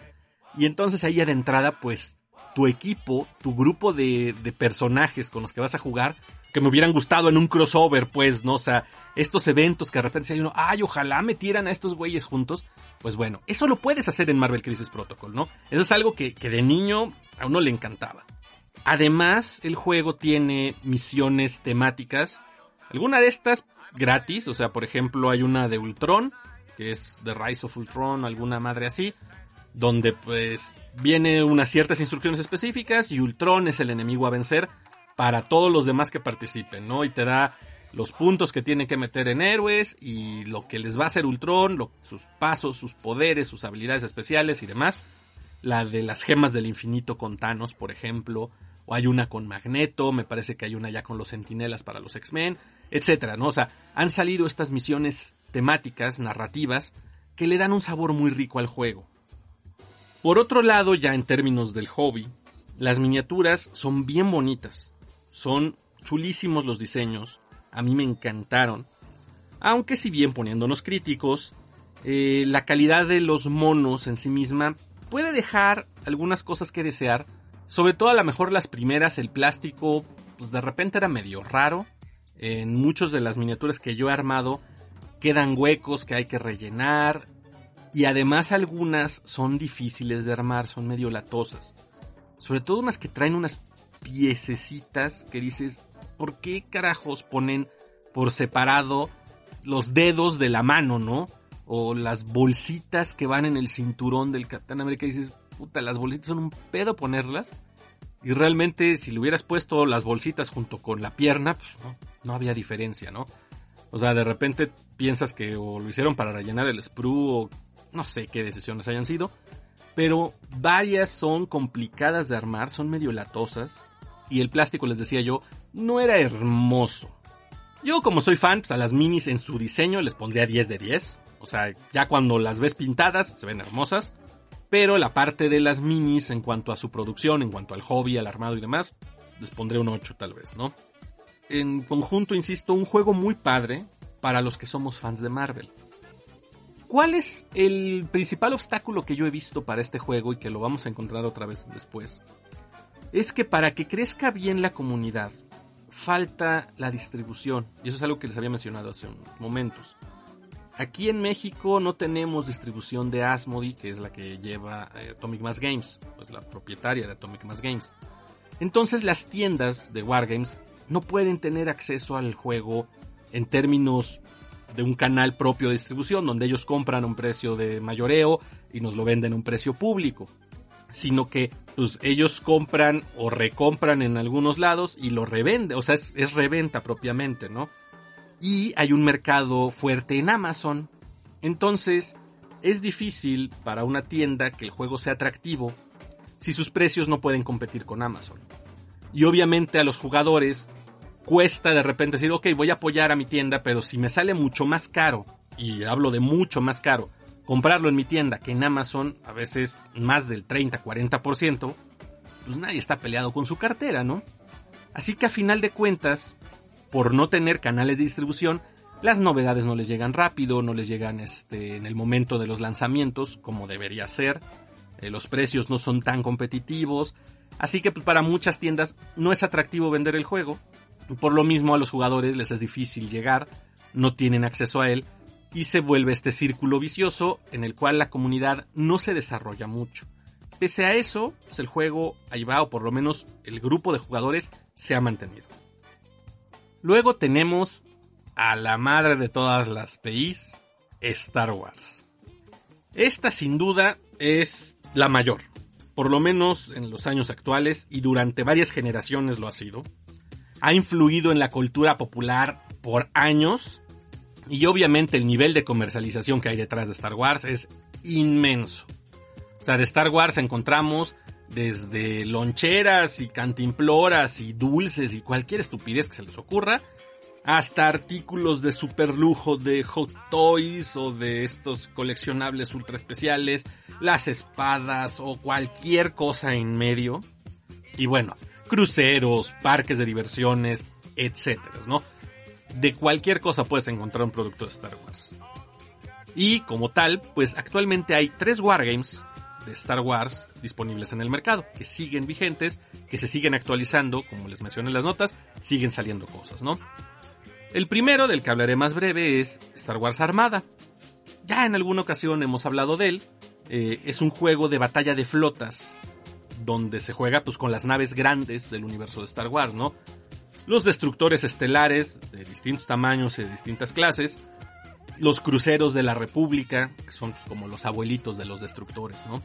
Y entonces ahí de entrada, pues, tu equipo, tu grupo de, de personajes con los que vas a jugar, que me hubieran gustado en un crossover, pues, ¿no? O sea, estos eventos que de repente hay uno, ay, ojalá metieran a estos güeyes juntos. Pues bueno, eso lo puedes hacer en Marvel Crisis Protocol, ¿no? Eso es algo que, que de niño a uno le encantaba. Además, el juego tiene misiones temáticas. Alguna de estas gratis, o sea, por ejemplo, hay una de Ultron, que es The Rise of Ultron, alguna madre así, donde pues viene unas ciertas instrucciones específicas y Ultron es el enemigo a vencer para todos los demás que participen, ¿no? Y te da los puntos que tienen que meter en héroes y lo que les va a hacer Ultron, sus pasos, sus poderes, sus habilidades especiales y demás. La de las gemas del infinito con Thanos, por ejemplo, o hay una con Magneto, me parece que hay una ya con los Centinelas para los X-Men, etcétera, ¿no? O sea, han salido estas misiones temáticas, narrativas, que le dan un sabor muy rico al juego. Por otro lado, ya en términos del hobby, las miniaturas son bien bonitas, son chulísimos los diseños, a mí me encantaron. Aunque si bien poniéndonos críticos, eh, la calidad de los monos en sí misma puede dejar algunas cosas que desear. Sobre todo a lo mejor las primeras, el plástico, pues de repente era medio raro. En muchas de las miniaturas que yo he armado quedan huecos que hay que rellenar. Y además algunas son difíciles de armar, son medio latosas. Sobre todo unas que traen unas piececitas que dices, ¿por qué carajos ponen por separado los dedos de la mano, no? O las bolsitas que van en el cinturón del Capitán América y dices, puta, las bolsitas son un pedo ponerlas. Y realmente si le hubieras puesto las bolsitas junto con la pierna, pues no, no había diferencia, ¿no? O sea, de repente piensas que o lo hicieron para rellenar el sprue o no sé qué decisiones hayan sido. Pero varias son complicadas de armar, son medio latosas. Y el plástico, les decía yo, no era hermoso. Yo como soy fan, pues a las minis en su diseño les pondría 10 de 10. O sea, ya cuando las ves pintadas se ven hermosas. Pero la parte de las minis en cuanto a su producción, en cuanto al hobby, al armado y demás, les pondré un 8 tal vez, ¿no? En conjunto, insisto, un juego muy padre para los que somos fans de Marvel. ¿Cuál es el principal obstáculo que yo he visto para este juego y que lo vamos a encontrar otra vez después? Es que para que crezca bien la comunidad, falta la distribución. Y eso es algo que les había mencionado hace unos momentos. Aquí en México no tenemos distribución de Asmodee, que es la que lleva eh, Atomic Mass Games, pues la propietaria de Atomic Mass Games. Entonces las tiendas de Wargames no pueden tener acceso al juego en términos de un canal propio de distribución, donde ellos compran a un precio de mayoreo y nos lo venden a un precio público, sino que pues, ellos compran o recompran en algunos lados y lo revenden, o sea, es, es reventa propiamente, ¿no? Y hay un mercado fuerte en Amazon, entonces es difícil para una tienda que el juego sea atractivo si sus precios no pueden competir con Amazon. Y obviamente a los jugadores cuesta de repente decir, ok, voy a apoyar a mi tienda, pero si me sale mucho más caro, y hablo de mucho más caro, comprarlo en mi tienda que en Amazon, a veces más del 30-40%, pues nadie está peleado con su cartera, ¿no? Así que a final de cuentas, por no tener canales de distribución, las novedades no les llegan rápido, no les llegan este, en el momento de los lanzamientos, como debería ser, eh, los precios no son tan competitivos, así que pues, para muchas tiendas no es atractivo vender el juego, por lo mismo a los jugadores les es difícil llegar, no tienen acceso a él y se vuelve este círculo vicioso en el cual la comunidad no se desarrolla mucho. Pese a eso, pues, el juego ahí va, o por lo menos el grupo de jugadores se ha mantenido. Luego tenemos a la madre de todas las PIs, Star Wars. Esta sin duda es la mayor, por lo menos en los años actuales y durante varias generaciones lo ha sido ha influido en la cultura popular por años y obviamente el nivel de comercialización que hay detrás de Star Wars es inmenso. O sea, de Star Wars encontramos desde loncheras y cantimploras y dulces y cualquier estupidez que se les ocurra, hasta artículos de super lujo de Hot Toys o de estos coleccionables ultra especiales, las espadas o cualquier cosa en medio. Y bueno, cruceros, parques de diversiones, etcétera, ¿no? De cualquier cosa puedes encontrar un producto de Star Wars. Y como tal, pues actualmente hay tres wargames de Star Wars disponibles en el mercado, que siguen vigentes, que se siguen actualizando, como les mencioné en las notas, siguen saliendo cosas, ¿no? El primero, del que hablaré más breve, es Star Wars Armada. Ya en alguna ocasión hemos hablado de él. Eh, es un juego de batalla de flotas donde se juega pues con las naves grandes del universo de Star Wars, ¿no? Los destructores estelares de distintos tamaños y de distintas clases, los cruceros de la República, que son pues, como los abuelitos de los destructores, ¿no?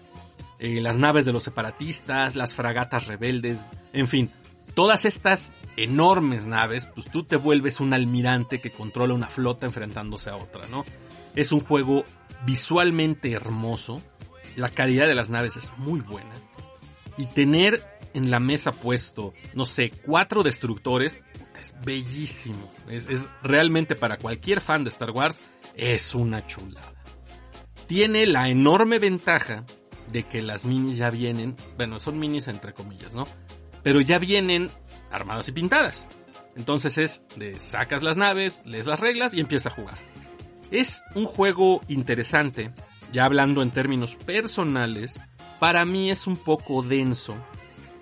Eh, las naves de los separatistas, las fragatas rebeldes, en fin, todas estas enormes naves, pues tú te vuelves un almirante que controla una flota enfrentándose a otra, ¿no? Es un juego visualmente hermoso, la calidad de las naves es muy buena y tener en la mesa puesto, no sé, cuatro destructores, es bellísimo. Es, realmente para cualquier fan de Star Wars, es una chulada. Tiene la enorme ventaja de que las minis ya vienen, bueno, son minis entre comillas, ¿no? Pero ya vienen armadas y pintadas. Entonces es de sacas las naves, lees las reglas y empieza a jugar. Es un juego interesante, ya hablando en términos personales, para mí es un poco denso.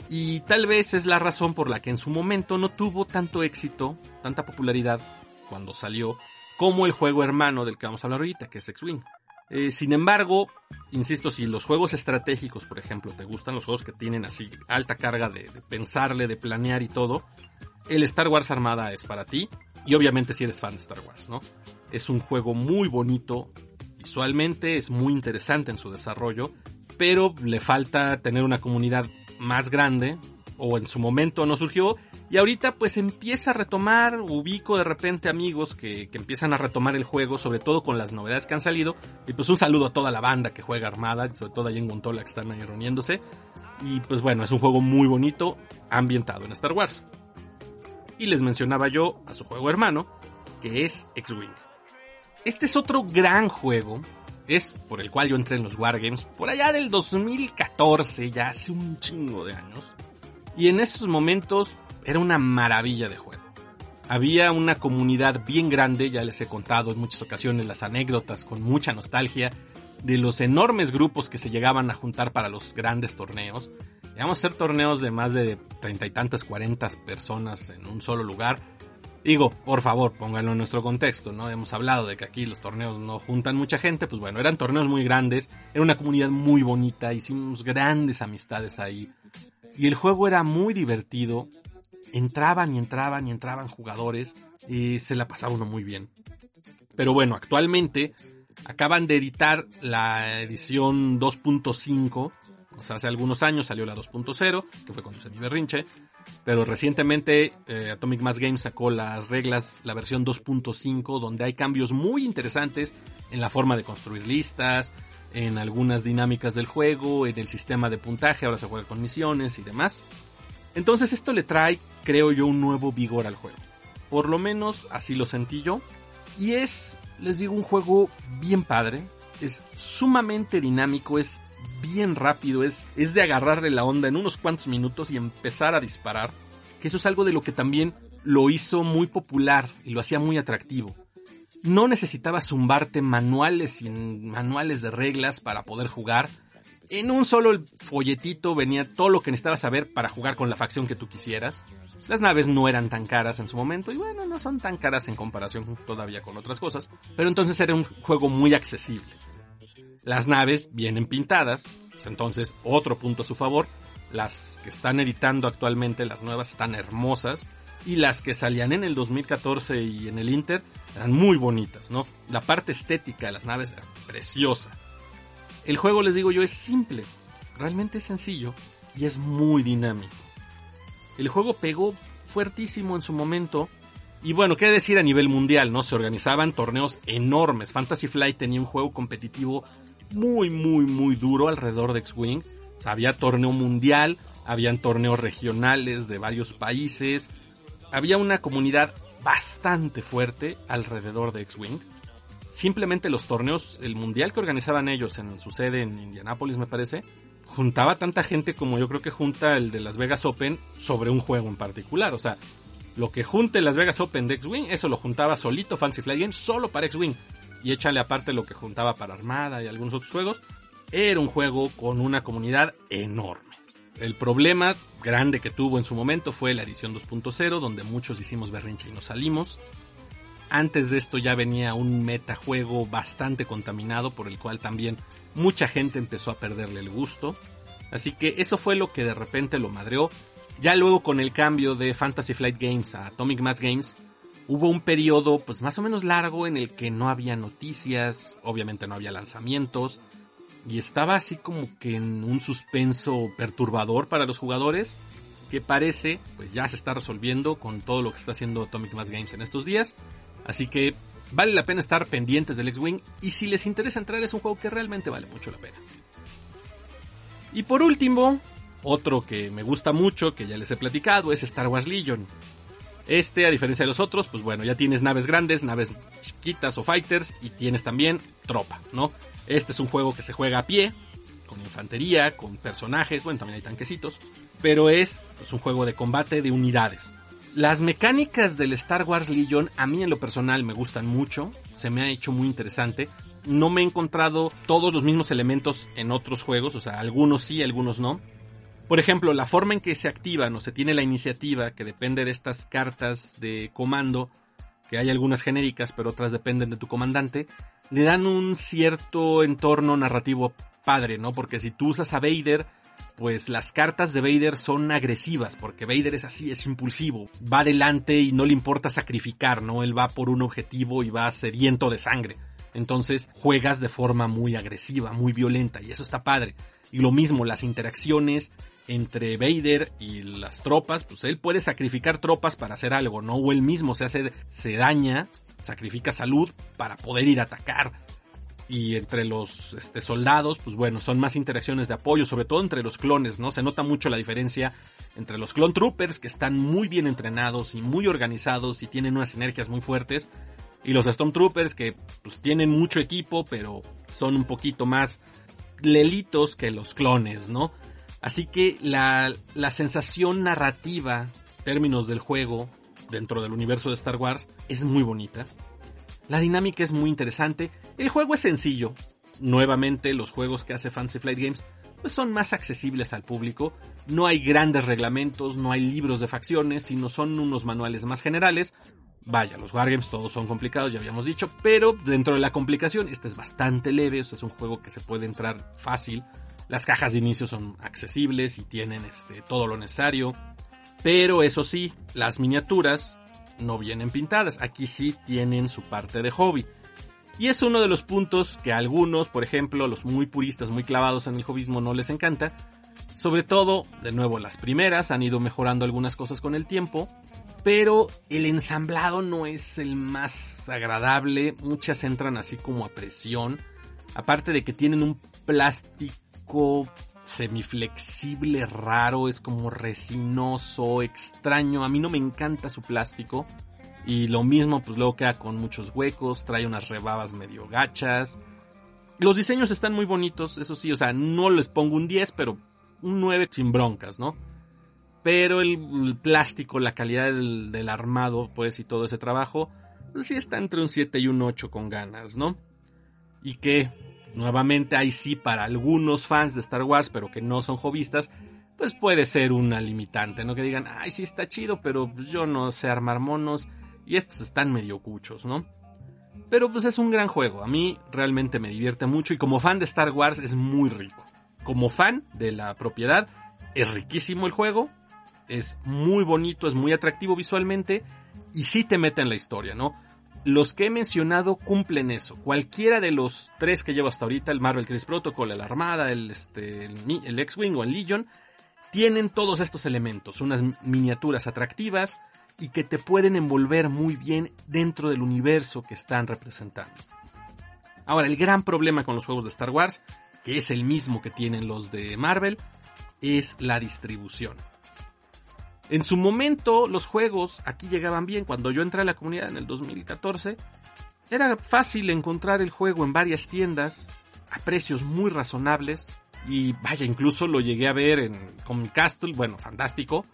Y tal vez es la razón por la que en su momento no tuvo tanto éxito, tanta popularidad cuando salió, como el juego hermano del que vamos a hablar ahorita, que es X-Wing. Eh, sin embargo, insisto, si los juegos estratégicos, por ejemplo, te gustan los juegos que tienen así alta carga de, de, pensarle, de planear y todo, el Star Wars Armada es para ti. Y obviamente si eres fan de Star Wars, ¿no? Es un juego muy bonito, visualmente es muy interesante en su desarrollo pero le falta tener una comunidad más grande, o en su momento no surgió, y ahorita pues empieza a retomar, ubico de repente amigos que, que, empiezan a retomar el juego, sobre todo con las novedades que han salido, y pues un saludo a toda la banda que juega Armada, sobre todo ahí en Gontola que están ahí reuniéndose, y pues bueno, es un juego muy bonito, ambientado en Star Wars. Y les mencionaba yo a su juego hermano, que es X-Wing. Este es otro gran juego es por el cual yo entré en los Wargames por allá del 2014, ya hace un chingo de años. Y en esos momentos era una maravilla de juego. Había una comunidad bien grande, ya les he contado en muchas ocasiones las anécdotas con mucha nostalgia de los enormes grupos que se llegaban a juntar para los grandes torneos. Llegamos a ser torneos de más de treinta y tantas, cuarenta personas en un solo lugar. Digo, por favor, pónganlo en nuestro contexto, ¿no? Hemos hablado de que aquí los torneos no juntan mucha gente, pues bueno, eran torneos muy grandes, era una comunidad muy bonita, hicimos grandes amistades ahí. Y el juego era muy divertido, entraban y entraban y entraban jugadores y se la pasaba uno muy bien. Pero bueno, actualmente acaban de editar la edición 2.5, o sea, hace algunos años salió la 2.0, que fue cuando se mi berrinche, pero recientemente eh, Atomic Mass Games sacó las reglas, la versión 2.5, donde hay cambios muy interesantes en la forma de construir listas, en algunas dinámicas del juego, en el sistema de puntaje, ahora se juega con misiones y demás. Entonces esto le trae, creo yo, un nuevo vigor al juego. Por lo menos así lo sentí yo. Y es, les digo, un juego bien padre. Es sumamente dinámico, es bien rápido, es, es de agarrarle la onda en unos cuantos minutos y empezar a disparar. Que eso es algo de lo que también lo hizo muy popular y lo hacía muy atractivo. No necesitabas zumbarte manuales y manuales de reglas para poder jugar en un solo folletito venía todo lo que necesitabas saber para jugar con la facción que tú quisieras. Las naves no eran tan caras en su momento y bueno, no son tan caras en comparación todavía con otras cosas, pero entonces era un juego muy accesible. Las naves vienen pintadas, pues entonces otro punto a su favor, las que están editando actualmente, las nuevas están hermosas y las que salían en el 2014 y en el Inter eran muy bonitas, ¿no? La parte estética de las naves era preciosa. El juego, les digo yo, es simple, realmente es sencillo y es muy dinámico. El juego pegó fuertísimo en su momento y bueno, qué decir a nivel mundial, ¿no? Se organizaban torneos enormes. Fantasy Flight tenía un juego competitivo muy, muy, muy duro alrededor de X-Wing. Había torneo mundial, habían torneos regionales de varios países. Había una comunidad bastante fuerte alrededor de X-Wing simplemente los torneos, el mundial que organizaban ellos en su sede en Indianápolis, me parece, juntaba tanta gente como yo creo que junta el de Las Vegas Open sobre un juego en particular. O sea, lo que junte Las Vegas Open de X-Wing, eso lo juntaba solito Fancy Flight Games solo para X-Wing. Y échale aparte lo que juntaba para Armada y algunos otros juegos. Era un juego con una comunidad enorme. El problema grande que tuvo en su momento fue la edición 2.0, donde muchos hicimos berrinche y nos salimos. Antes de esto ya venía un metajuego bastante contaminado por el cual también mucha gente empezó a perderle el gusto. Así que eso fue lo que de repente lo madreó. Ya luego con el cambio de Fantasy Flight Games a Atomic Mass Games, hubo un periodo pues más o menos largo en el que no había noticias, obviamente no había lanzamientos, y estaba así como que en un suspenso perturbador para los jugadores, que parece pues ya se está resolviendo con todo lo que está haciendo Atomic Mass Games en estos días. Así que vale la pena estar pendientes del X-Wing y si les interesa entrar es un juego que realmente vale mucho la pena. Y por último, otro que me gusta mucho, que ya les he platicado, es Star Wars Legion. Este, a diferencia de los otros, pues bueno, ya tienes naves grandes, naves chiquitas o fighters y tienes también tropa, ¿no? Este es un juego que se juega a pie, con infantería, con personajes, bueno, también hay tanquecitos, pero es pues, un juego de combate de unidades. Las mecánicas del Star Wars Legion a mí en lo personal me gustan mucho, se me ha hecho muy interesante. No me he encontrado todos los mismos elementos en otros juegos, o sea, algunos sí, algunos no. Por ejemplo, la forma en que se activan o se tiene la iniciativa, que depende de estas cartas de comando, que hay algunas genéricas, pero otras dependen de tu comandante, le dan un cierto entorno narrativo padre, ¿no? Porque si tú usas a Vader, pues las cartas de Vader son agresivas, porque Vader es así, es impulsivo, va adelante y no le importa sacrificar, ¿no? Él va por un objetivo y va sediento de sangre. Entonces juegas de forma muy agresiva, muy violenta, y eso está padre. Y lo mismo, las interacciones entre Vader y las tropas, pues él puede sacrificar tropas para hacer algo, ¿no? O él mismo se hace, se daña, sacrifica salud para poder ir a atacar y entre los este, soldados, pues bueno, son más interacciones de apoyo, sobre todo entre los clones, ¿no? Se nota mucho la diferencia entre los clone troopers, que están muy bien entrenados y muy organizados y tienen unas sinergias muy fuertes, Y los Stormtroopers que pues, tienen mucho equipo, pero son un poquito más lelitos que los clones, ¿no? Así que la, la sensación narrativa, términos del juego, dentro del universo de Star Wars, es muy bonita. La dinámica es muy interesante. El juego es sencillo. Nuevamente, los juegos que hace Fancy Flight Games pues son más accesibles al público. No hay grandes reglamentos, no hay libros de facciones, sino son unos manuales más generales. Vaya, los Wargames todos son complicados, ya habíamos dicho, pero dentro de la complicación, este es bastante leve, o es un juego que se puede entrar fácil. Las cajas de inicio son accesibles y tienen este, todo lo necesario. Pero eso sí, las miniaturas no vienen pintadas. Aquí sí tienen su parte de hobby. Y es uno de los puntos que a algunos, por ejemplo, los muy puristas, muy clavados en el hobbyismo, no les encanta. Sobre todo, de nuevo, las primeras han ido mejorando algunas cosas con el tiempo, pero el ensamblado no es el más agradable. Muchas entran así como a presión. Aparte de que tienen un plástico semiflexible, raro, es como resinoso, extraño. A mí no me encanta su plástico. Y lo mismo, pues luego queda con muchos huecos, trae unas rebabas medio gachas. Los diseños están muy bonitos, eso sí, o sea, no les pongo un 10, pero un 9 sin broncas, ¿no? Pero el, plástico, la calidad del, armado, pues, y todo ese trabajo, pues sí está entre un 7 y un 8 con ganas, ¿no? Y que, nuevamente, ahí sí, para algunos fans de Star Wars, pero que no son hobbyistas, pues puede ser una limitante, ¿no? Que digan, ay, sí está chido, pero pues, yo no sé armar monos y estos están medio cuchos, ¿no? Pero pues es un gran juego, a mí realmente me divierte mucho y como fan de Star Wars es muy rico. Como fan de la propiedad, es riquísimo el juego, es muy bonito, es muy atractivo visualmente y sí te mete en la historia, ¿no? Los que he mencionado cumplen eso. Cualquiera de los tres que llevo hasta ahorita, el Marvel Crisis Protocol, el Armada, el, este, el X-Wing o el Legion, tienen todos estos elementos, unas miniaturas atractivas, y que te pueden envolver muy bien dentro del universo que están representando. Ahora, el gran problema con los juegos de Star Wars, que es el mismo que tienen los de Marvel, es la distribución. En su momento, los juegos aquí llegaban bien. Cuando yo entré a la comunidad en el 2014, era fácil encontrar el juego en varias tiendas a precios muy razonables. Y vaya, incluso lo llegué a ver en Comic Castle, bueno, fantástico.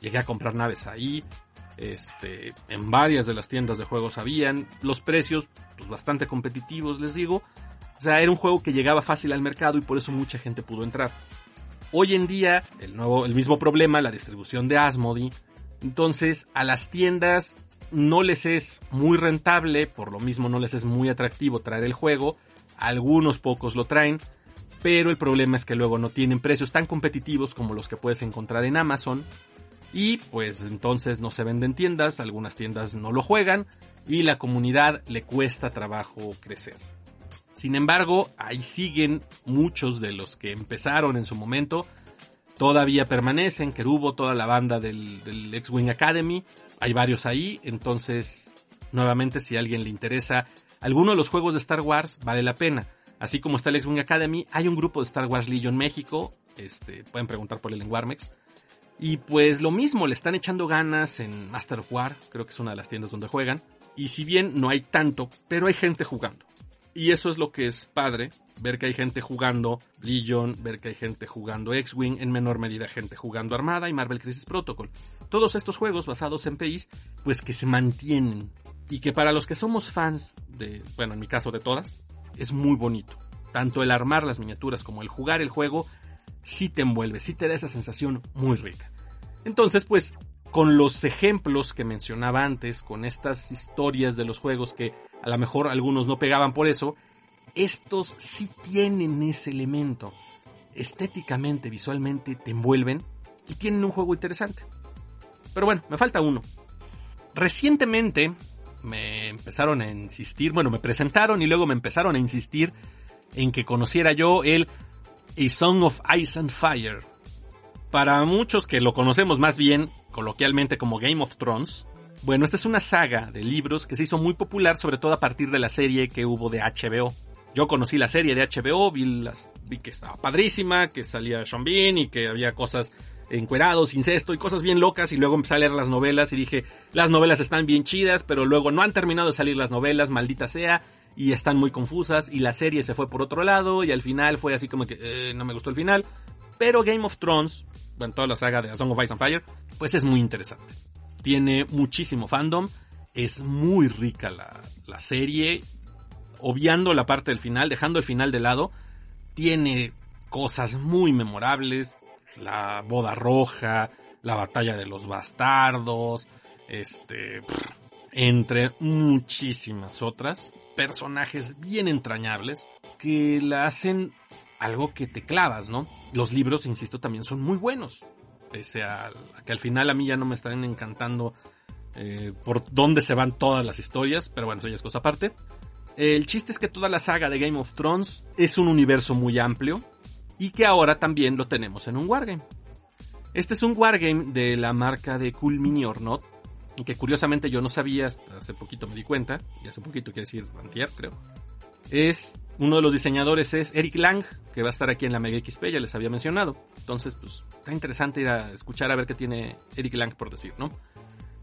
Llegué a comprar naves ahí, este, en varias de las tiendas de juegos habían. Los precios, pues bastante competitivos, les digo. O sea, era un juego que llegaba fácil al mercado y por eso mucha gente pudo entrar. Hoy en día, el, nuevo, el mismo problema, la distribución de Asmodee. Entonces, a las tiendas no les es muy rentable, por lo mismo no les es muy atractivo traer el juego. Algunos pocos lo traen, pero el problema es que luego no tienen precios tan competitivos como los que puedes encontrar en Amazon y pues entonces no se venden tiendas, algunas tiendas no lo juegan y la comunidad le cuesta trabajo crecer. Sin embargo, ahí siguen muchos de los que empezaron en su momento, todavía permanecen, Kerubo, toda la banda del, del X-Wing Academy, hay varios ahí, entonces nuevamente si a alguien le interesa alguno de los juegos de Star Wars, vale la pena. Así como está el X-Wing Academy, hay un grupo de Star Wars Legion México, este, pueden preguntar por él en Warmex, y pues lo mismo, le están echando ganas en Master of War, creo que es una de las tiendas donde juegan. Y si bien no hay tanto, pero hay gente jugando. Y eso es lo que es padre, ver que hay gente jugando Legion, ver que hay gente jugando X-Wing, en menor medida gente jugando Armada y Marvel Crisis Protocol. Todos estos juegos basados en PIs, pues que se mantienen. Y que para los que somos fans de, bueno, en mi caso de todas, es muy bonito. Tanto el armar las miniaturas como el jugar el juego sí te envuelve, sí te da esa sensación muy rica. Entonces, pues, con los ejemplos que mencionaba antes, con estas historias de los juegos que a lo mejor algunos no pegaban por eso, estos sí tienen ese elemento. Estéticamente, visualmente, te envuelven y tienen un juego interesante. Pero bueno, me falta uno. Recientemente me empezaron a insistir, bueno, me presentaron y luego me empezaron a insistir en que conociera yo el a Song of Ice and Fire. Para muchos que lo conocemos más bien coloquialmente como Game of Thrones, bueno, esta es una saga de libros que se hizo muy popular sobre todo a partir de la serie que hubo de HBO. Yo conocí la serie de HBO, vi, las, vi que estaba padrísima, que salía Sean Bean y que había cosas encuerados, incesto y cosas bien locas y luego empecé a leer las novelas y dije, las novelas están bien chidas, pero luego no han terminado de salir las novelas, maldita sea, y están muy confusas y la serie se fue por otro lado y al final fue así como que eh, no me gustó el final. Pero Game of Thrones, bueno, toda la saga de A Song of Ice and Fire, pues es muy interesante. Tiene muchísimo fandom, es muy rica la, la serie, obviando la parte del final, dejando el final de lado, tiene cosas muy memorables, la boda roja, la batalla de los bastardos, este, entre muchísimas otras, personajes bien entrañables que la hacen algo que te clavas, ¿no? Los libros, insisto, también son muy buenos, pese a, que al final a mí ya no me están encantando eh, por dónde se van todas las historias, pero bueno, eso ya es cosa aparte. El chiste es que toda la saga de Game of Thrones es un universo muy amplio y que ahora también lo tenemos en un wargame. Este es un wargame de la marca de Cool Mini or Not, que curiosamente yo no sabía, hasta hace poquito me di cuenta, y hace poquito quiere decir antier creo. Es, uno de los diseñadores es Eric Lang, que va a estar aquí en la Mega XP, ya les había mencionado. Entonces, pues, está interesante ir a escuchar a ver qué tiene Eric Lang por decir, ¿no?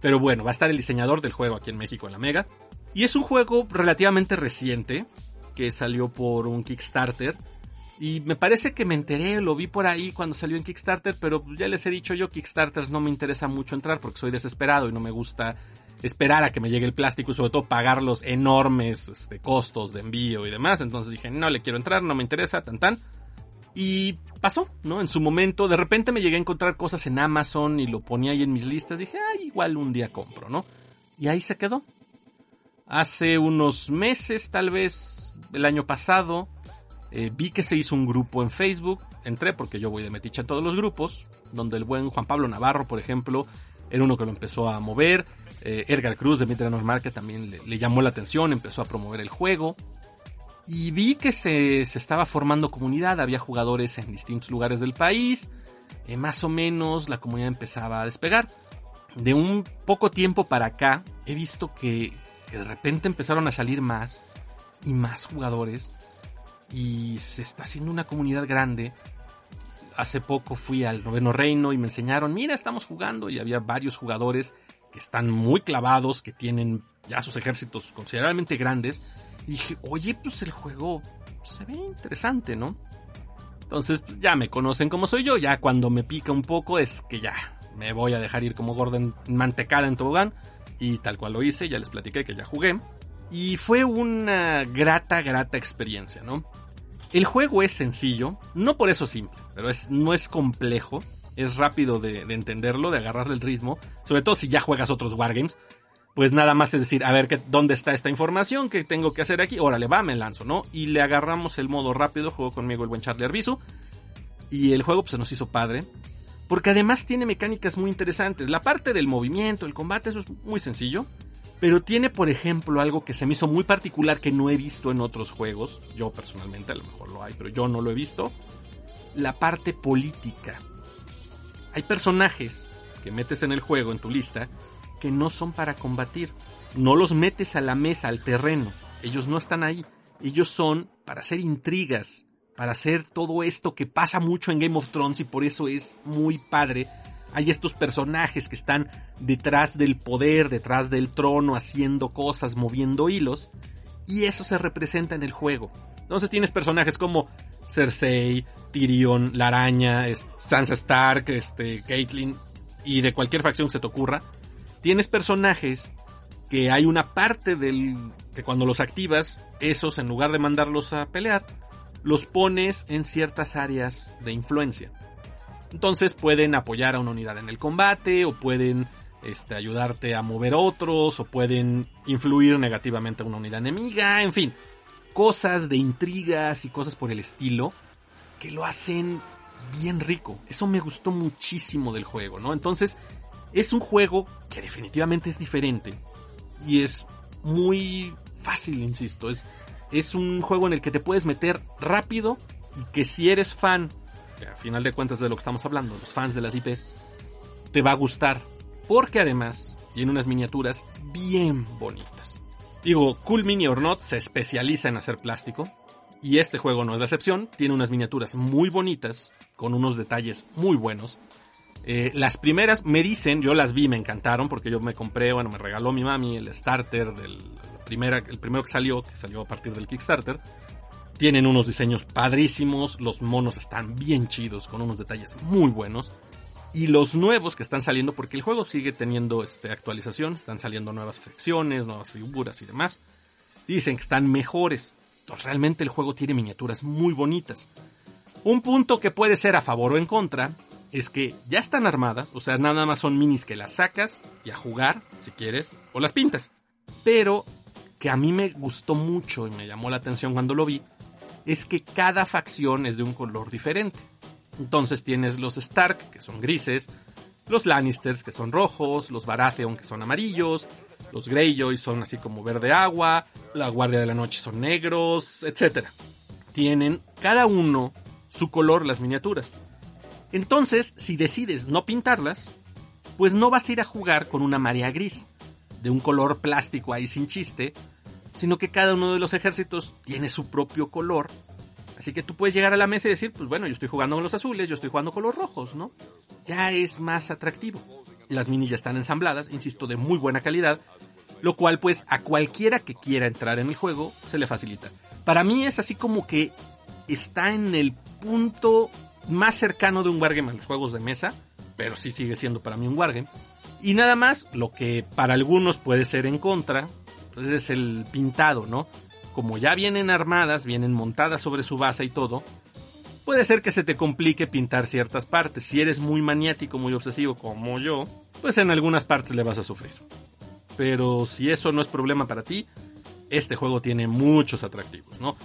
Pero bueno, va a estar el diseñador del juego aquí en México en la Mega. Y es un juego relativamente reciente, que salió por un Kickstarter, y me parece que me enteré, lo vi por ahí cuando salió en Kickstarter, pero ya les he dicho yo, Kickstarters no me interesa mucho entrar porque soy desesperado y no me gusta esperar a que me llegue el plástico y sobre todo pagar los enormes este, costos de envío y demás. Entonces dije, no le quiero entrar, no me interesa, tan tan. Y pasó, ¿no? En su momento, de repente me llegué a encontrar cosas en Amazon y lo ponía ahí en mis listas. Dije, ay, igual un día compro, ¿no? Y ahí se quedó. Hace unos meses, tal vez el año pasado, eh, vi que se hizo un grupo en Facebook, entré porque yo voy de metiche a todos los grupos, donde el buen Juan Pablo Navarro, por ejemplo, era uno que lo empezó a mover. Eh, Edgar Cruz de Midranor Market también le, llamó la atención, empezó a promover el juego. Y vi que se, estaba formando comunidad, había jugadores en distintos lugares del país. Eh, más o menos la comunidad empezaba a despegar. De un poco tiempo para acá he visto que, que de repente empezaron a salir más y más jugadores y se está haciendo una comunidad grande. Hace poco fui al noveno reino y me enseñaron, mira, estamos jugando y había varios jugadores que están muy clavados, que tienen ya sus ejércitos considerablemente grandes. Y dije, oye, pues el juego se ve interesante, ¿no? Entonces pues, ya me conocen como soy yo, ya cuando me pica un poco es que ya me voy a dejar ir como Gordon mantecada en tobogán. Y tal cual lo hice, ya les platiqué que ya jugué. Y fue una grata, grata experiencia, ¿no? El juego es sencillo, no por eso simple, pero es, no es complejo, es rápido de, entenderlo, de agarrarle el ritmo, sobre todo si ya juegas otros wargames, pues nada más es decir, a ver ¿qué, dónde está esta información que tengo que hacer aquí, órale, va, me lanzo, ¿no? Y le agarramos el modo rápido, juego conmigo el buen Charlie Arbizu, y el juego pues se nos hizo padre, porque además tiene mecánicas muy interesantes, la parte del movimiento, el combate, eso es muy sencillo, pero tiene, por ejemplo, algo que se me hizo muy particular que no he visto en otros juegos. Yo personalmente, a lo mejor lo hay, pero yo no lo he visto. La parte política. Hay personajes que metes en el juego, en tu lista, que no son para combatir. No los metes a la mesa, al terreno. Ellos no están ahí. Ellos son para hacer intrigas, para hacer todo esto que pasa mucho en Game of Thrones y por eso es muy padre hay estos personajes que están detrás del poder, detrás del trono, haciendo cosas, moviendo hilos, y eso se representa en el juego. Entonces tienes personajes como Cersei, Tyrion, la araña, Sansa Stark, este, Caitlyn, y de cualquier facción se te ocurra. Tienes personajes que hay una parte del que cuando los activas, esos en lugar de mandarlos a pelear, los pones en ciertas áreas de influencia. Entonces pueden apoyar a una unidad en el combate o pueden este, ayudarte a mover otros o pueden influir negativamente a una unidad enemiga, en fin, cosas de intrigas y cosas por el estilo que lo hacen bien rico. Eso me gustó muchísimo del juego, ¿no? Entonces, es un juego que definitivamente es diferente y es muy fácil, insisto, es, es un juego en el que te puedes meter rápido y que si eres fan a final de cuentas de lo que estamos hablando, los fans de las IPs, te va a gustar. Porque además tiene unas miniaturas bien bonitas. Digo, Cool Mini or Not se especializa en hacer plástico. Y este juego no es la excepción. Tiene unas miniaturas muy bonitas, con unos detalles muy buenos. Eh, las primeras me dicen, yo las vi, me encantaron porque yo me compré, bueno, me regaló mi mami el starter del primera, el primero que salió, que salió a partir del Kickstarter. Tienen unos diseños padrísimos, los monos están bien chidos, con unos detalles muy buenos. Y los nuevos que están saliendo, porque el juego sigue teniendo este, actualización, están saliendo nuevas fricciones, nuevas figuras y demás. Dicen que están mejores. Entonces, realmente el juego tiene miniaturas muy bonitas. Un punto que puede ser a favor o en contra es que ya están armadas, o sea, nada más son minis que las sacas y a jugar, si quieres, o las pintas. Pero que a mí me gustó mucho y me llamó la atención cuando lo vi, es que cada facción es de un color diferente. Entonces tienes los Stark, que son grises, los Lannisters, que son rojos, los Baratheon, que son amarillos, los Greyjoy son así como verde agua, la Guardia de la Noche son negros, etc. Tienen cada uno su color las miniaturas. Entonces, si decides no pintarlas, pues no vas a ir a jugar con una marea gris, de un color plástico ahí sin chiste, sino que cada uno de los ejércitos tiene su propio color. Así que tú puedes llegar a la mesa y decir, pues bueno, yo estoy jugando con los azules, yo estoy jugando con los rojos, ¿no? Ya es más atractivo. Las minis ya están ensambladas, insisto, de muy buena calidad, lo cual pues a cualquiera que quiera entrar en el juego se le facilita. Para mí es así como que está en el punto más cercano de un wargame a los juegos de mesa, pero sí sigue siendo para mí un wargame. Y nada más, lo que para algunos puede ser en contra, pues es el pintado, ¿no? Como ya vienen armadas, vienen montadas sobre su base y todo, puede ser que se te complique pintar ciertas partes. Si eres muy maniático, muy obsesivo como yo, pues en algunas partes le vas a sufrir. Pero si eso no es problema para ti, este juego tiene muchos atractivos, ¿no?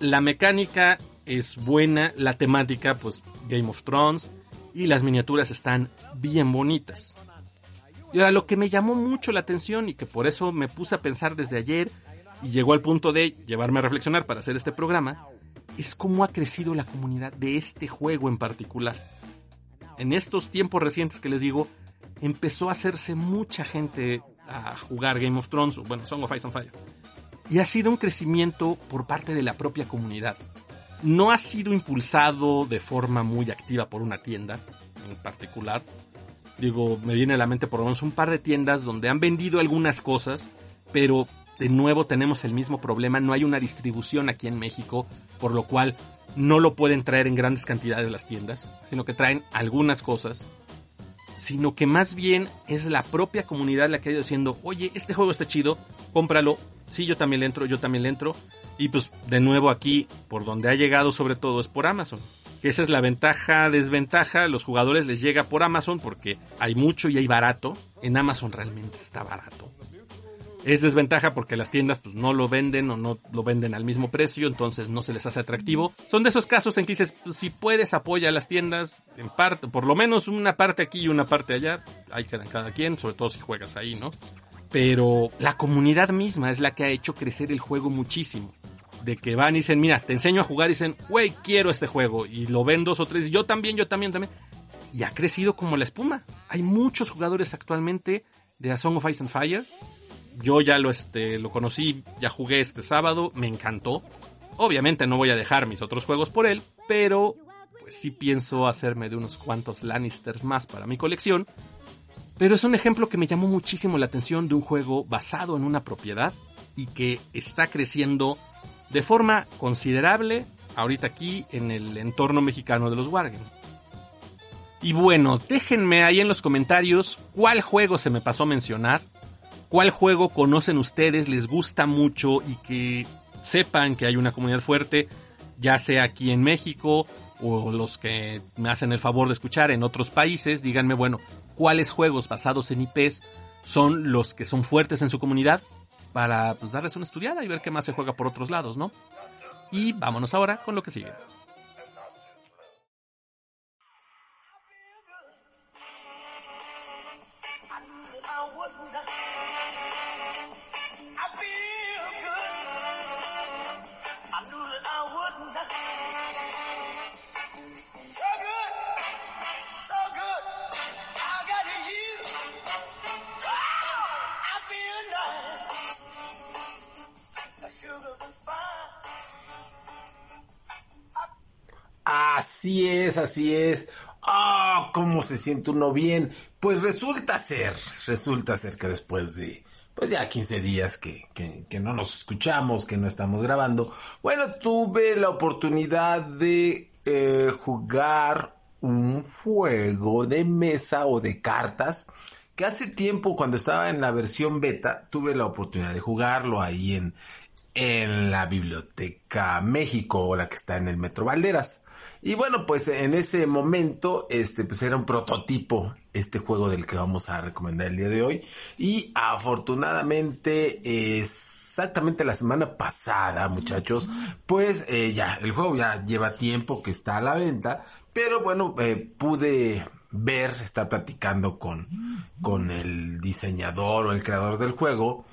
La mecánica es buena, la temática, pues Game of Thrones, y las miniaturas están bien bonitas. Y ahora lo que me llamó mucho la atención y que por eso me puse a pensar desde ayer y llegó al punto de llevarme a reflexionar para hacer este programa, es cómo ha crecido la comunidad de este juego en particular. En estos tiempos recientes que les digo, empezó a hacerse mucha gente a jugar Game of Thrones, o bueno, Song of Ice and Fire. Y ha sido un crecimiento por parte de la propia comunidad. No ha sido impulsado de forma muy activa por una tienda en particular, Digo, me viene a la mente por lo un par de tiendas donde han vendido algunas cosas, pero de nuevo tenemos el mismo problema, no hay una distribución aquí en México, por lo cual no lo pueden traer en grandes cantidades las tiendas, sino que traen algunas cosas, sino que más bien es la propia comunidad la que ha ido diciendo, oye, este juego está chido, cómpralo, sí, yo también le entro, yo también le entro, y pues de nuevo aquí, por donde ha llegado sobre todo es por Amazon esa es la ventaja, desventaja, los jugadores les llega por Amazon porque hay mucho y hay barato. En Amazon realmente está barato. Es desventaja porque las tiendas pues no lo venden o no lo venden al mismo precio, entonces no se les hace atractivo. Son de esos casos en que dices, pues, si puedes apoya a las tiendas en parte, por lo menos una parte aquí y una parte allá, ahí quedan cada quien, sobre todo si juegas ahí, ¿no? Pero la comunidad misma es la que ha hecho crecer el juego muchísimo de que van y dicen, mira, te enseño a jugar y dicen, güey, quiero este juego. Y lo ven dos o tres, yo también, yo también, también. Y ha crecido como la espuma. Hay muchos jugadores actualmente de A Song of Ice and Fire. Yo ya lo, este, lo conocí, ya jugué este sábado, me encantó. Obviamente no voy a dejar mis otros juegos por él, pero pues sí pienso hacerme de unos cuantos Lannisters más para mi colección. Pero es un ejemplo que me llamó muchísimo la atención de un juego basado en una propiedad y que está creciendo de forma considerable ahorita aquí en el entorno mexicano de los Wargames. Y bueno, déjenme ahí en los comentarios cuál juego se me pasó a mencionar, cuál juego conocen ustedes, les gusta mucho y que sepan que hay una comunidad fuerte, ya sea aquí en México o los que me hacen el favor de escuchar en otros países, díganme, bueno, cuáles juegos basados en IPs son los que son fuertes en su comunidad para pues, darles una estudiada y ver qué más se juega por otros lados, ¿no? Y vámonos ahora con lo que sigue. Así es, así es. Ah, cómo se siente uno bien. Pues resulta ser, resulta ser que después de, pues ya 15 días que, que, que, no nos escuchamos, que no estamos grabando, bueno, tuve la oportunidad de eh, jugar un juego de mesa o de cartas que hace tiempo cuando estaba en la versión beta tuve la oportunidad de jugarlo ahí en, en la Biblioteca México o la que está en el Metro Valderas. Y bueno, pues en ese momento, este, pues era un prototipo este juego del que vamos a recomendar el día de hoy. Y afortunadamente, exactamente la semana pasada, muchachos, pues eh, ya, el juego ya lleva tiempo que está a la venta. Pero bueno, eh, pude ver, estar platicando con, con el diseñador o el creador del juego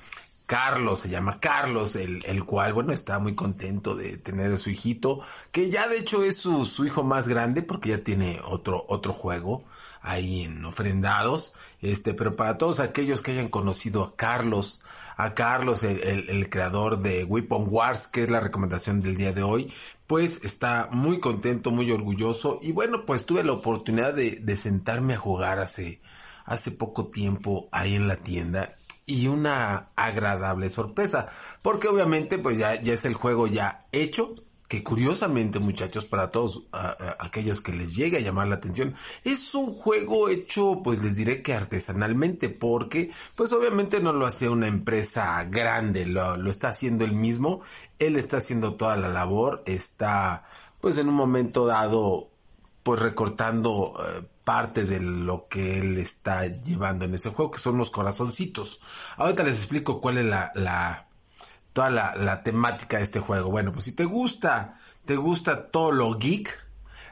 Carlos, se llama Carlos, el, el, cual, bueno, está muy contento de tener a su hijito, que ya de hecho es su, su hijo más grande porque ya tiene otro, otro juego ahí en ofrendados, este, pero para todos aquellos que hayan conocido a Carlos, a Carlos, el, el, creador de Weapon Wars, que es la recomendación del día de hoy, pues está muy contento, muy orgulloso, y bueno, pues tuve la oportunidad de, de sentarme a jugar hace, hace poco tiempo ahí en la tienda y una agradable sorpresa, porque obviamente pues ya, ya es el juego ya hecho, que curiosamente muchachos, para todos aquellos que les llegue a llamar la atención, es un juego hecho pues les diré que artesanalmente, porque pues obviamente no lo hace una empresa grande, lo, lo está haciendo él mismo, él está haciendo toda la labor, está pues en un momento dado pues recortando eh, parte de lo que él está llevando en ese juego, que son los corazoncitos. Ahorita les explico cuál es la, la toda la, la, temática de este juego. Bueno, pues si te gusta, te gusta todo lo geek,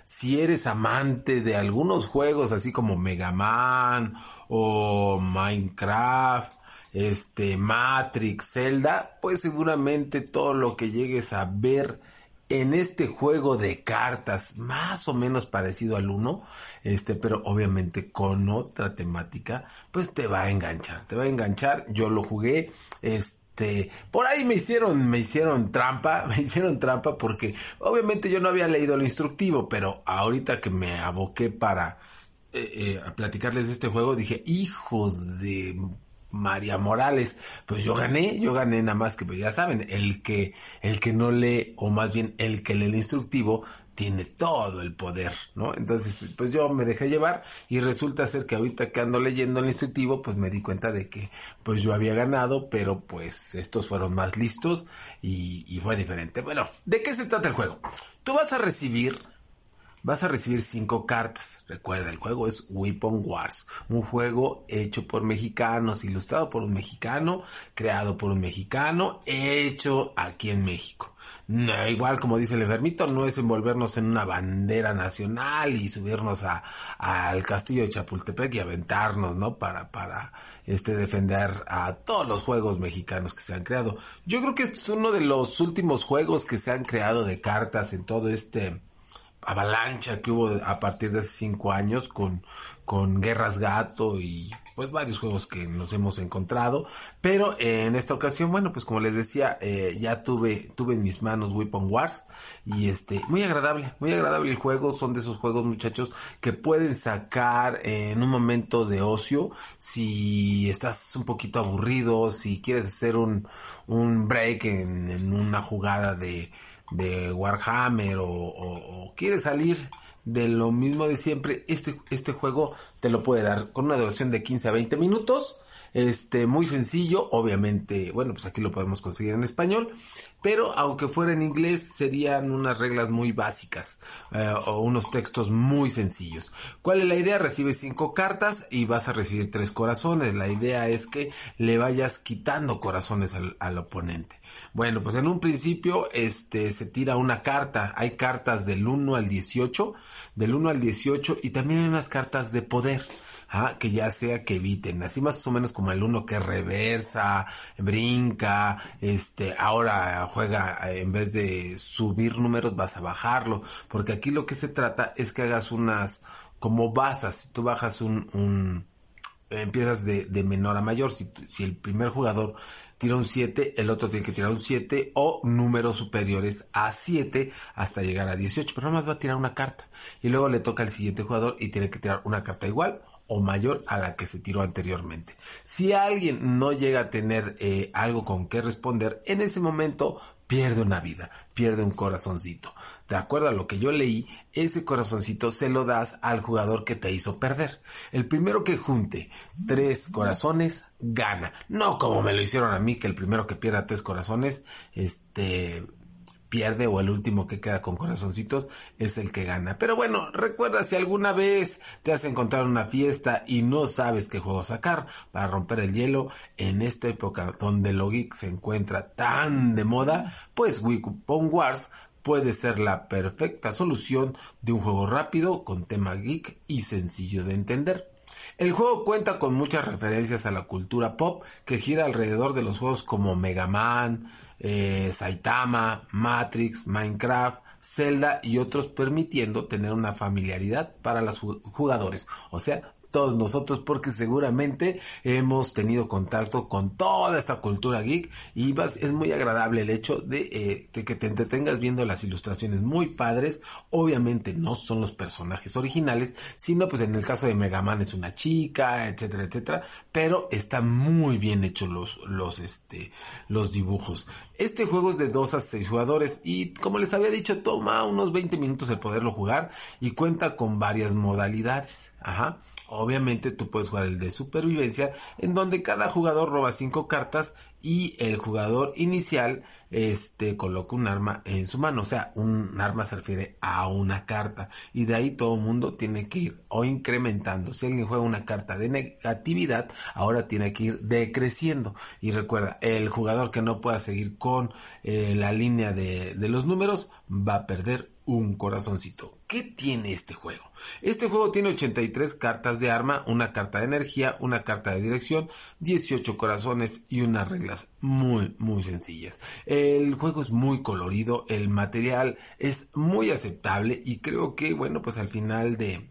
si eres amante de algunos juegos así como Mega Man o Minecraft, este Matrix, Zelda, pues seguramente todo lo que llegues a ver en este juego de cartas más o menos parecido al uno, este, pero obviamente con otra temática, pues te va a enganchar, te va a enganchar. Yo lo jugué, este, por ahí me hicieron, me hicieron trampa, me hicieron trampa porque obviamente yo no había leído el instructivo, pero ahorita que me aboqué para eh, eh, platicarles de este juego, dije, hijos de María Morales, pues yo gané, yo gané nada más que pues ya saben, el que el que no lee o más bien el que lee el instructivo tiene todo el poder, ¿no? Entonces, pues yo me dejé llevar y resulta ser que ahorita que ando leyendo el instructivo, pues me di cuenta de que pues yo había ganado, pero pues estos fueron más listos y, y fue diferente. Bueno, ¿de qué se trata el juego? Tú vas a recibir vas a recibir cinco cartas. Recuerda, el juego es Weapon Wars, un juego hecho por mexicanos, ilustrado por un mexicano, creado por un mexicano, hecho aquí en México. Igual como dice el enfermito, no es envolvernos en una bandera nacional y subirnos a, al castillo de Chapultepec y aventarnos, ¿no? Para, para, este, defender a todos los juegos mexicanos que se han creado. Yo creo que este es uno de los últimos juegos que se han creado de cartas en todo este, avalancha que hubo a partir de hace cinco años con, con Guerras Gato y pues varios juegos que nos hemos encontrado. Pero en esta ocasión, bueno, pues como les decía, eh, ya tuve, tuve en mis manos Weapon Wars y este, muy agradable, muy agradable el juego. Son de esos juegos muchachos que pueden sacar en un momento de ocio si estás un poquito aburrido, si quieres hacer un, un break en, en una jugada de, de Warhammer o, o, quieres salir de lo mismo de siempre, este, este juego te lo puede dar con una duración de 15 a 20 minutos. Este, muy sencillo, obviamente, bueno, pues aquí lo podemos conseguir en español, pero aunque fuera en inglés serían unas reglas muy básicas eh, o unos textos muy sencillos. ¿Cuál es la idea? Recibes cinco cartas y vas a recibir tres corazones. La idea es que le vayas quitando corazones al, al oponente. Bueno, pues en un principio este se tira una carta. Hay cartas del 1 al 18, del 1 al 18 y también hay unas cartas de poder. ¿ah? que ya sea que eviten, así más o menos como el uno que reversa, brinca, este, ahora juega, en vez de subir números vas a bajarlo, porque aquí lo que se trata es que hagas unas, como basas, si tú bajas un, un empiezas de, de menor a mayor. Si, si el primer jugador tira un 7, el otro tiene que tirar un 7 o números superiores a 7 hasta llegar a 18. Pero nada más va a tirar una carta. Y luego le toca al siguiente jugador y tiene que tirar una carta igual o mayor a la que se tiró anteriormente. Si alguien no llega a tener eh, algo con que responder, en ese momento pierde una vida, pierde un corazoncito. De acuerdo a lo que yo leí, ese corazoncito se lo das al jugador que te hizo perder. El primero que junte tres corazones gana. No como me lo hicieron a mí, que el primero que pierda tres corazones, este, pierde o el último que queda con corazoncitos es el que gana. Pero bueno, recuerda si alguna vez te has encontrado en una fiesta y no sabes qué juego sacar para romper el hielo en esta época donde lo geek se encuentra tan de moda, pues Weapon Wars puede ser la perfecta solución de un juego rápido con tema geek y sencillo de entender. El juego cuenta con muchas referencias a la cultura pop que gira alrededor de los juegos como Mega Man, eh, Saitama, Matrix, Minecraft, Zelda y otros permitiendo tener una familiaridad para los jugadores. O sea, todos nosotros porque seguramente hemos tenido contacto con toda esta cultura geek y es muy agradable el hecho eh, de, que te entretengas viendo las ilustraciones muy padres. Obviamente no son los personajes originales, sino pues en el caso de Mega Man es una chica, etcétera, etcétera, pero está muy bien hecho los, los, este, los dibujos. Este juego es de 2 a 6 jugadores y como les había dicho toma unos 20 minutos el poderlo jugar y cuenta con varias modalidades. Ajá. Obviamente tú puedes jugar el de supervivencia en donde cada jugador roba cinco cartas y el jugador inicial este coloca un arma en su mano, o sea, un arma se refiere a una carta. Y de ahí todo el mundo tiene que ir o incrementando. Si alguien juega una carta de negatividad, ahora tiene que ir decreciendo. Y recuerda, el jugador que no pueda seguir con eh, la línea de, de los números va a perder un corazoncito. ¿Qué tiene este juego? Este juego tiene 83 cartas de arma, una carta de energía, una carta de dirección, 18 corazones y unas reglas muy, muy sencillas. El juego es muy colorido, el material es muy aceptable y creo que, bueno, pues al final de,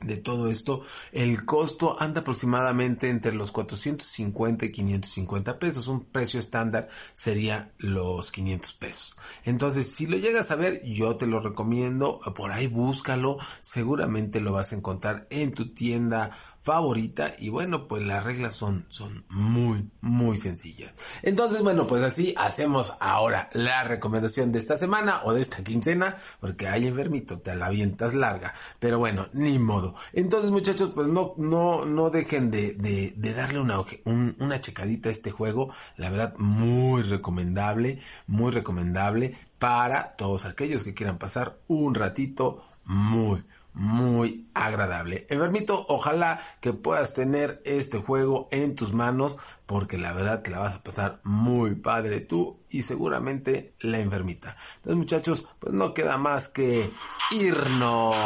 de todo esto, el costo anda aproximadamente entre los 450 y 550 pesos. Un precio estándar sería los 500 pesos. Entonces, si lo llegas a ver, yo te lo recomiendo. Por ahí búscalo. Seguramente lo vas a encontrar en tu tienda favorita y bueno pues las reglas son son muy muy sencillas. Entonces bueno pues así hacemos ahora la recomendación de esta semana o de esta quincena porque hay enfermito te la avientas larga pero bueno ni modo. Entonces muchachos pues no no no dejen de, de, de darle una una checadita a este juego la verdad muy recomendable muy recomendable para todos aquellos que quieran pasar un ratito muy muy agradable. Enfermito, ojalá que puedas tener este juego en tus manos porque la verdad que la vas a pasar muy padre tú y seguramente la enfermita. Entonces muchachos, pues no queda más que irnos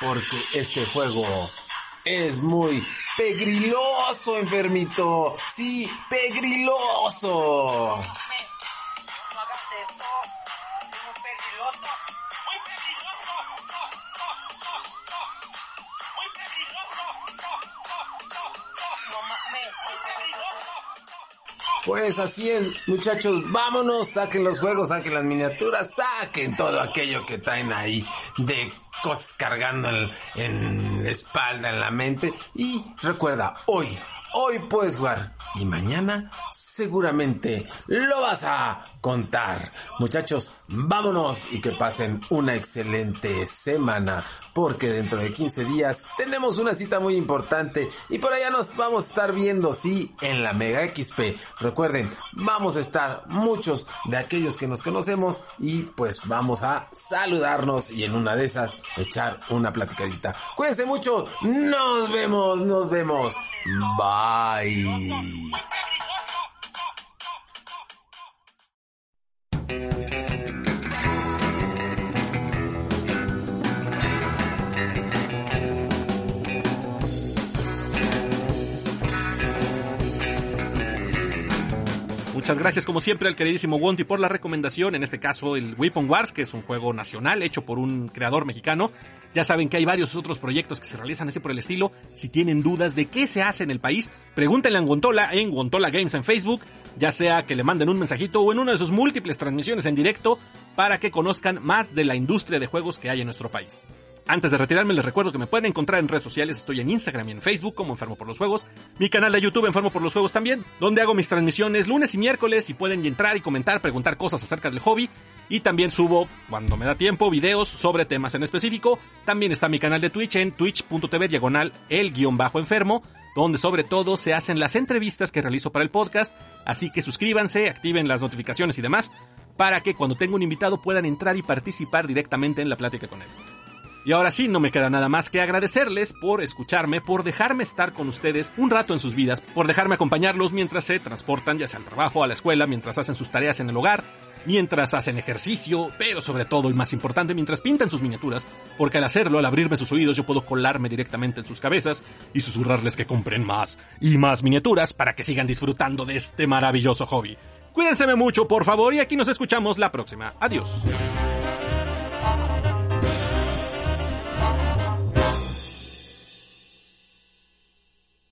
porque este juego es muy pegriloso, enfermito. Sí, pegriloso. Pues así es, muchachos, vámonos, saquen los juegos, saquen las miniaturas, saquen todo aquello que traen ahí de cosas cargando en, en la espalda, en la mente. Y recuerda, hoy, hoy puedes jugar y mañana seguramente lo vas a contar. Muchachos, vámonos y que pasen una excelente semana porque dentro de 15 días tenemos una cita muy importante y por allá nos vamos a estar viendo, sí, en la Mega XP. Recuerden, vamos a estar muchos de aquellos que nos conocemos y pues vamos a saludarnos y en una de esas echar una platicadita. Cuídense mucho, nos vemos, nos vemos. Bye. Muchas gracias como siempre al queridísimo Wonty por la recomendación, en este caso el Weapon Wars, que es un juego nacional hecho por un creador mexicano Ya saben que hay varios otros proyectos que se realizan así por el estilo. Si tienen dudas de qué se hace en el país, pregúntenle a Guantola en Guantola Games en Facebook, ya sea que le manden un mensajito o en una de sus múltiples transmisiones en directo para que conozcan más de la industria de juegos que hay en nuestro país. Antes de retirarme les recuerdo que me pueden encontrar en redes sociales, estoy en Instagram y en Facebook como Enfermo por los Juegos, mi canal de YouTube Enfermo por los Juegos también, donde hago mis transmisiones lunes y miércoles y pueden entrar y comentar, preguntar cosas acerca del hobby y también subo, cuando me da tiempo, videos sobre temas en específico. También está mi canal de Twitch en twitch.tv diagonal el guion bajo enfermo, donde sobre todo se hacen las entrevistas que realizo para el podcast, así que suscríbanse, activen las notificaciones y demás, para que cuando tenga un invitado puedan entrar y participar directamente en la plática con él. Y ahora sí, no me queda nada más que agradecerles por escucharme, por dejarme estar con ustedes un rato en sus vidas, por dejarme acompañarlos mientras se transportan ya sea al trabajo, a la escuela, mientras hacen sus tareas en el hogar, mientras hacen ejercicio, pero sobre todo y más importante, mientras pintan sus miniaturas, porque al hacerlo, al abrirme sus oídos, yo puedo colarme directamente en sus cabezas y susurrarles que compren más y más miniaturas para que sigan disfrutando de este maravilloso hobby. Cuídense mucho, por favor, y aquí nos escuchamos la próxima. Adiós.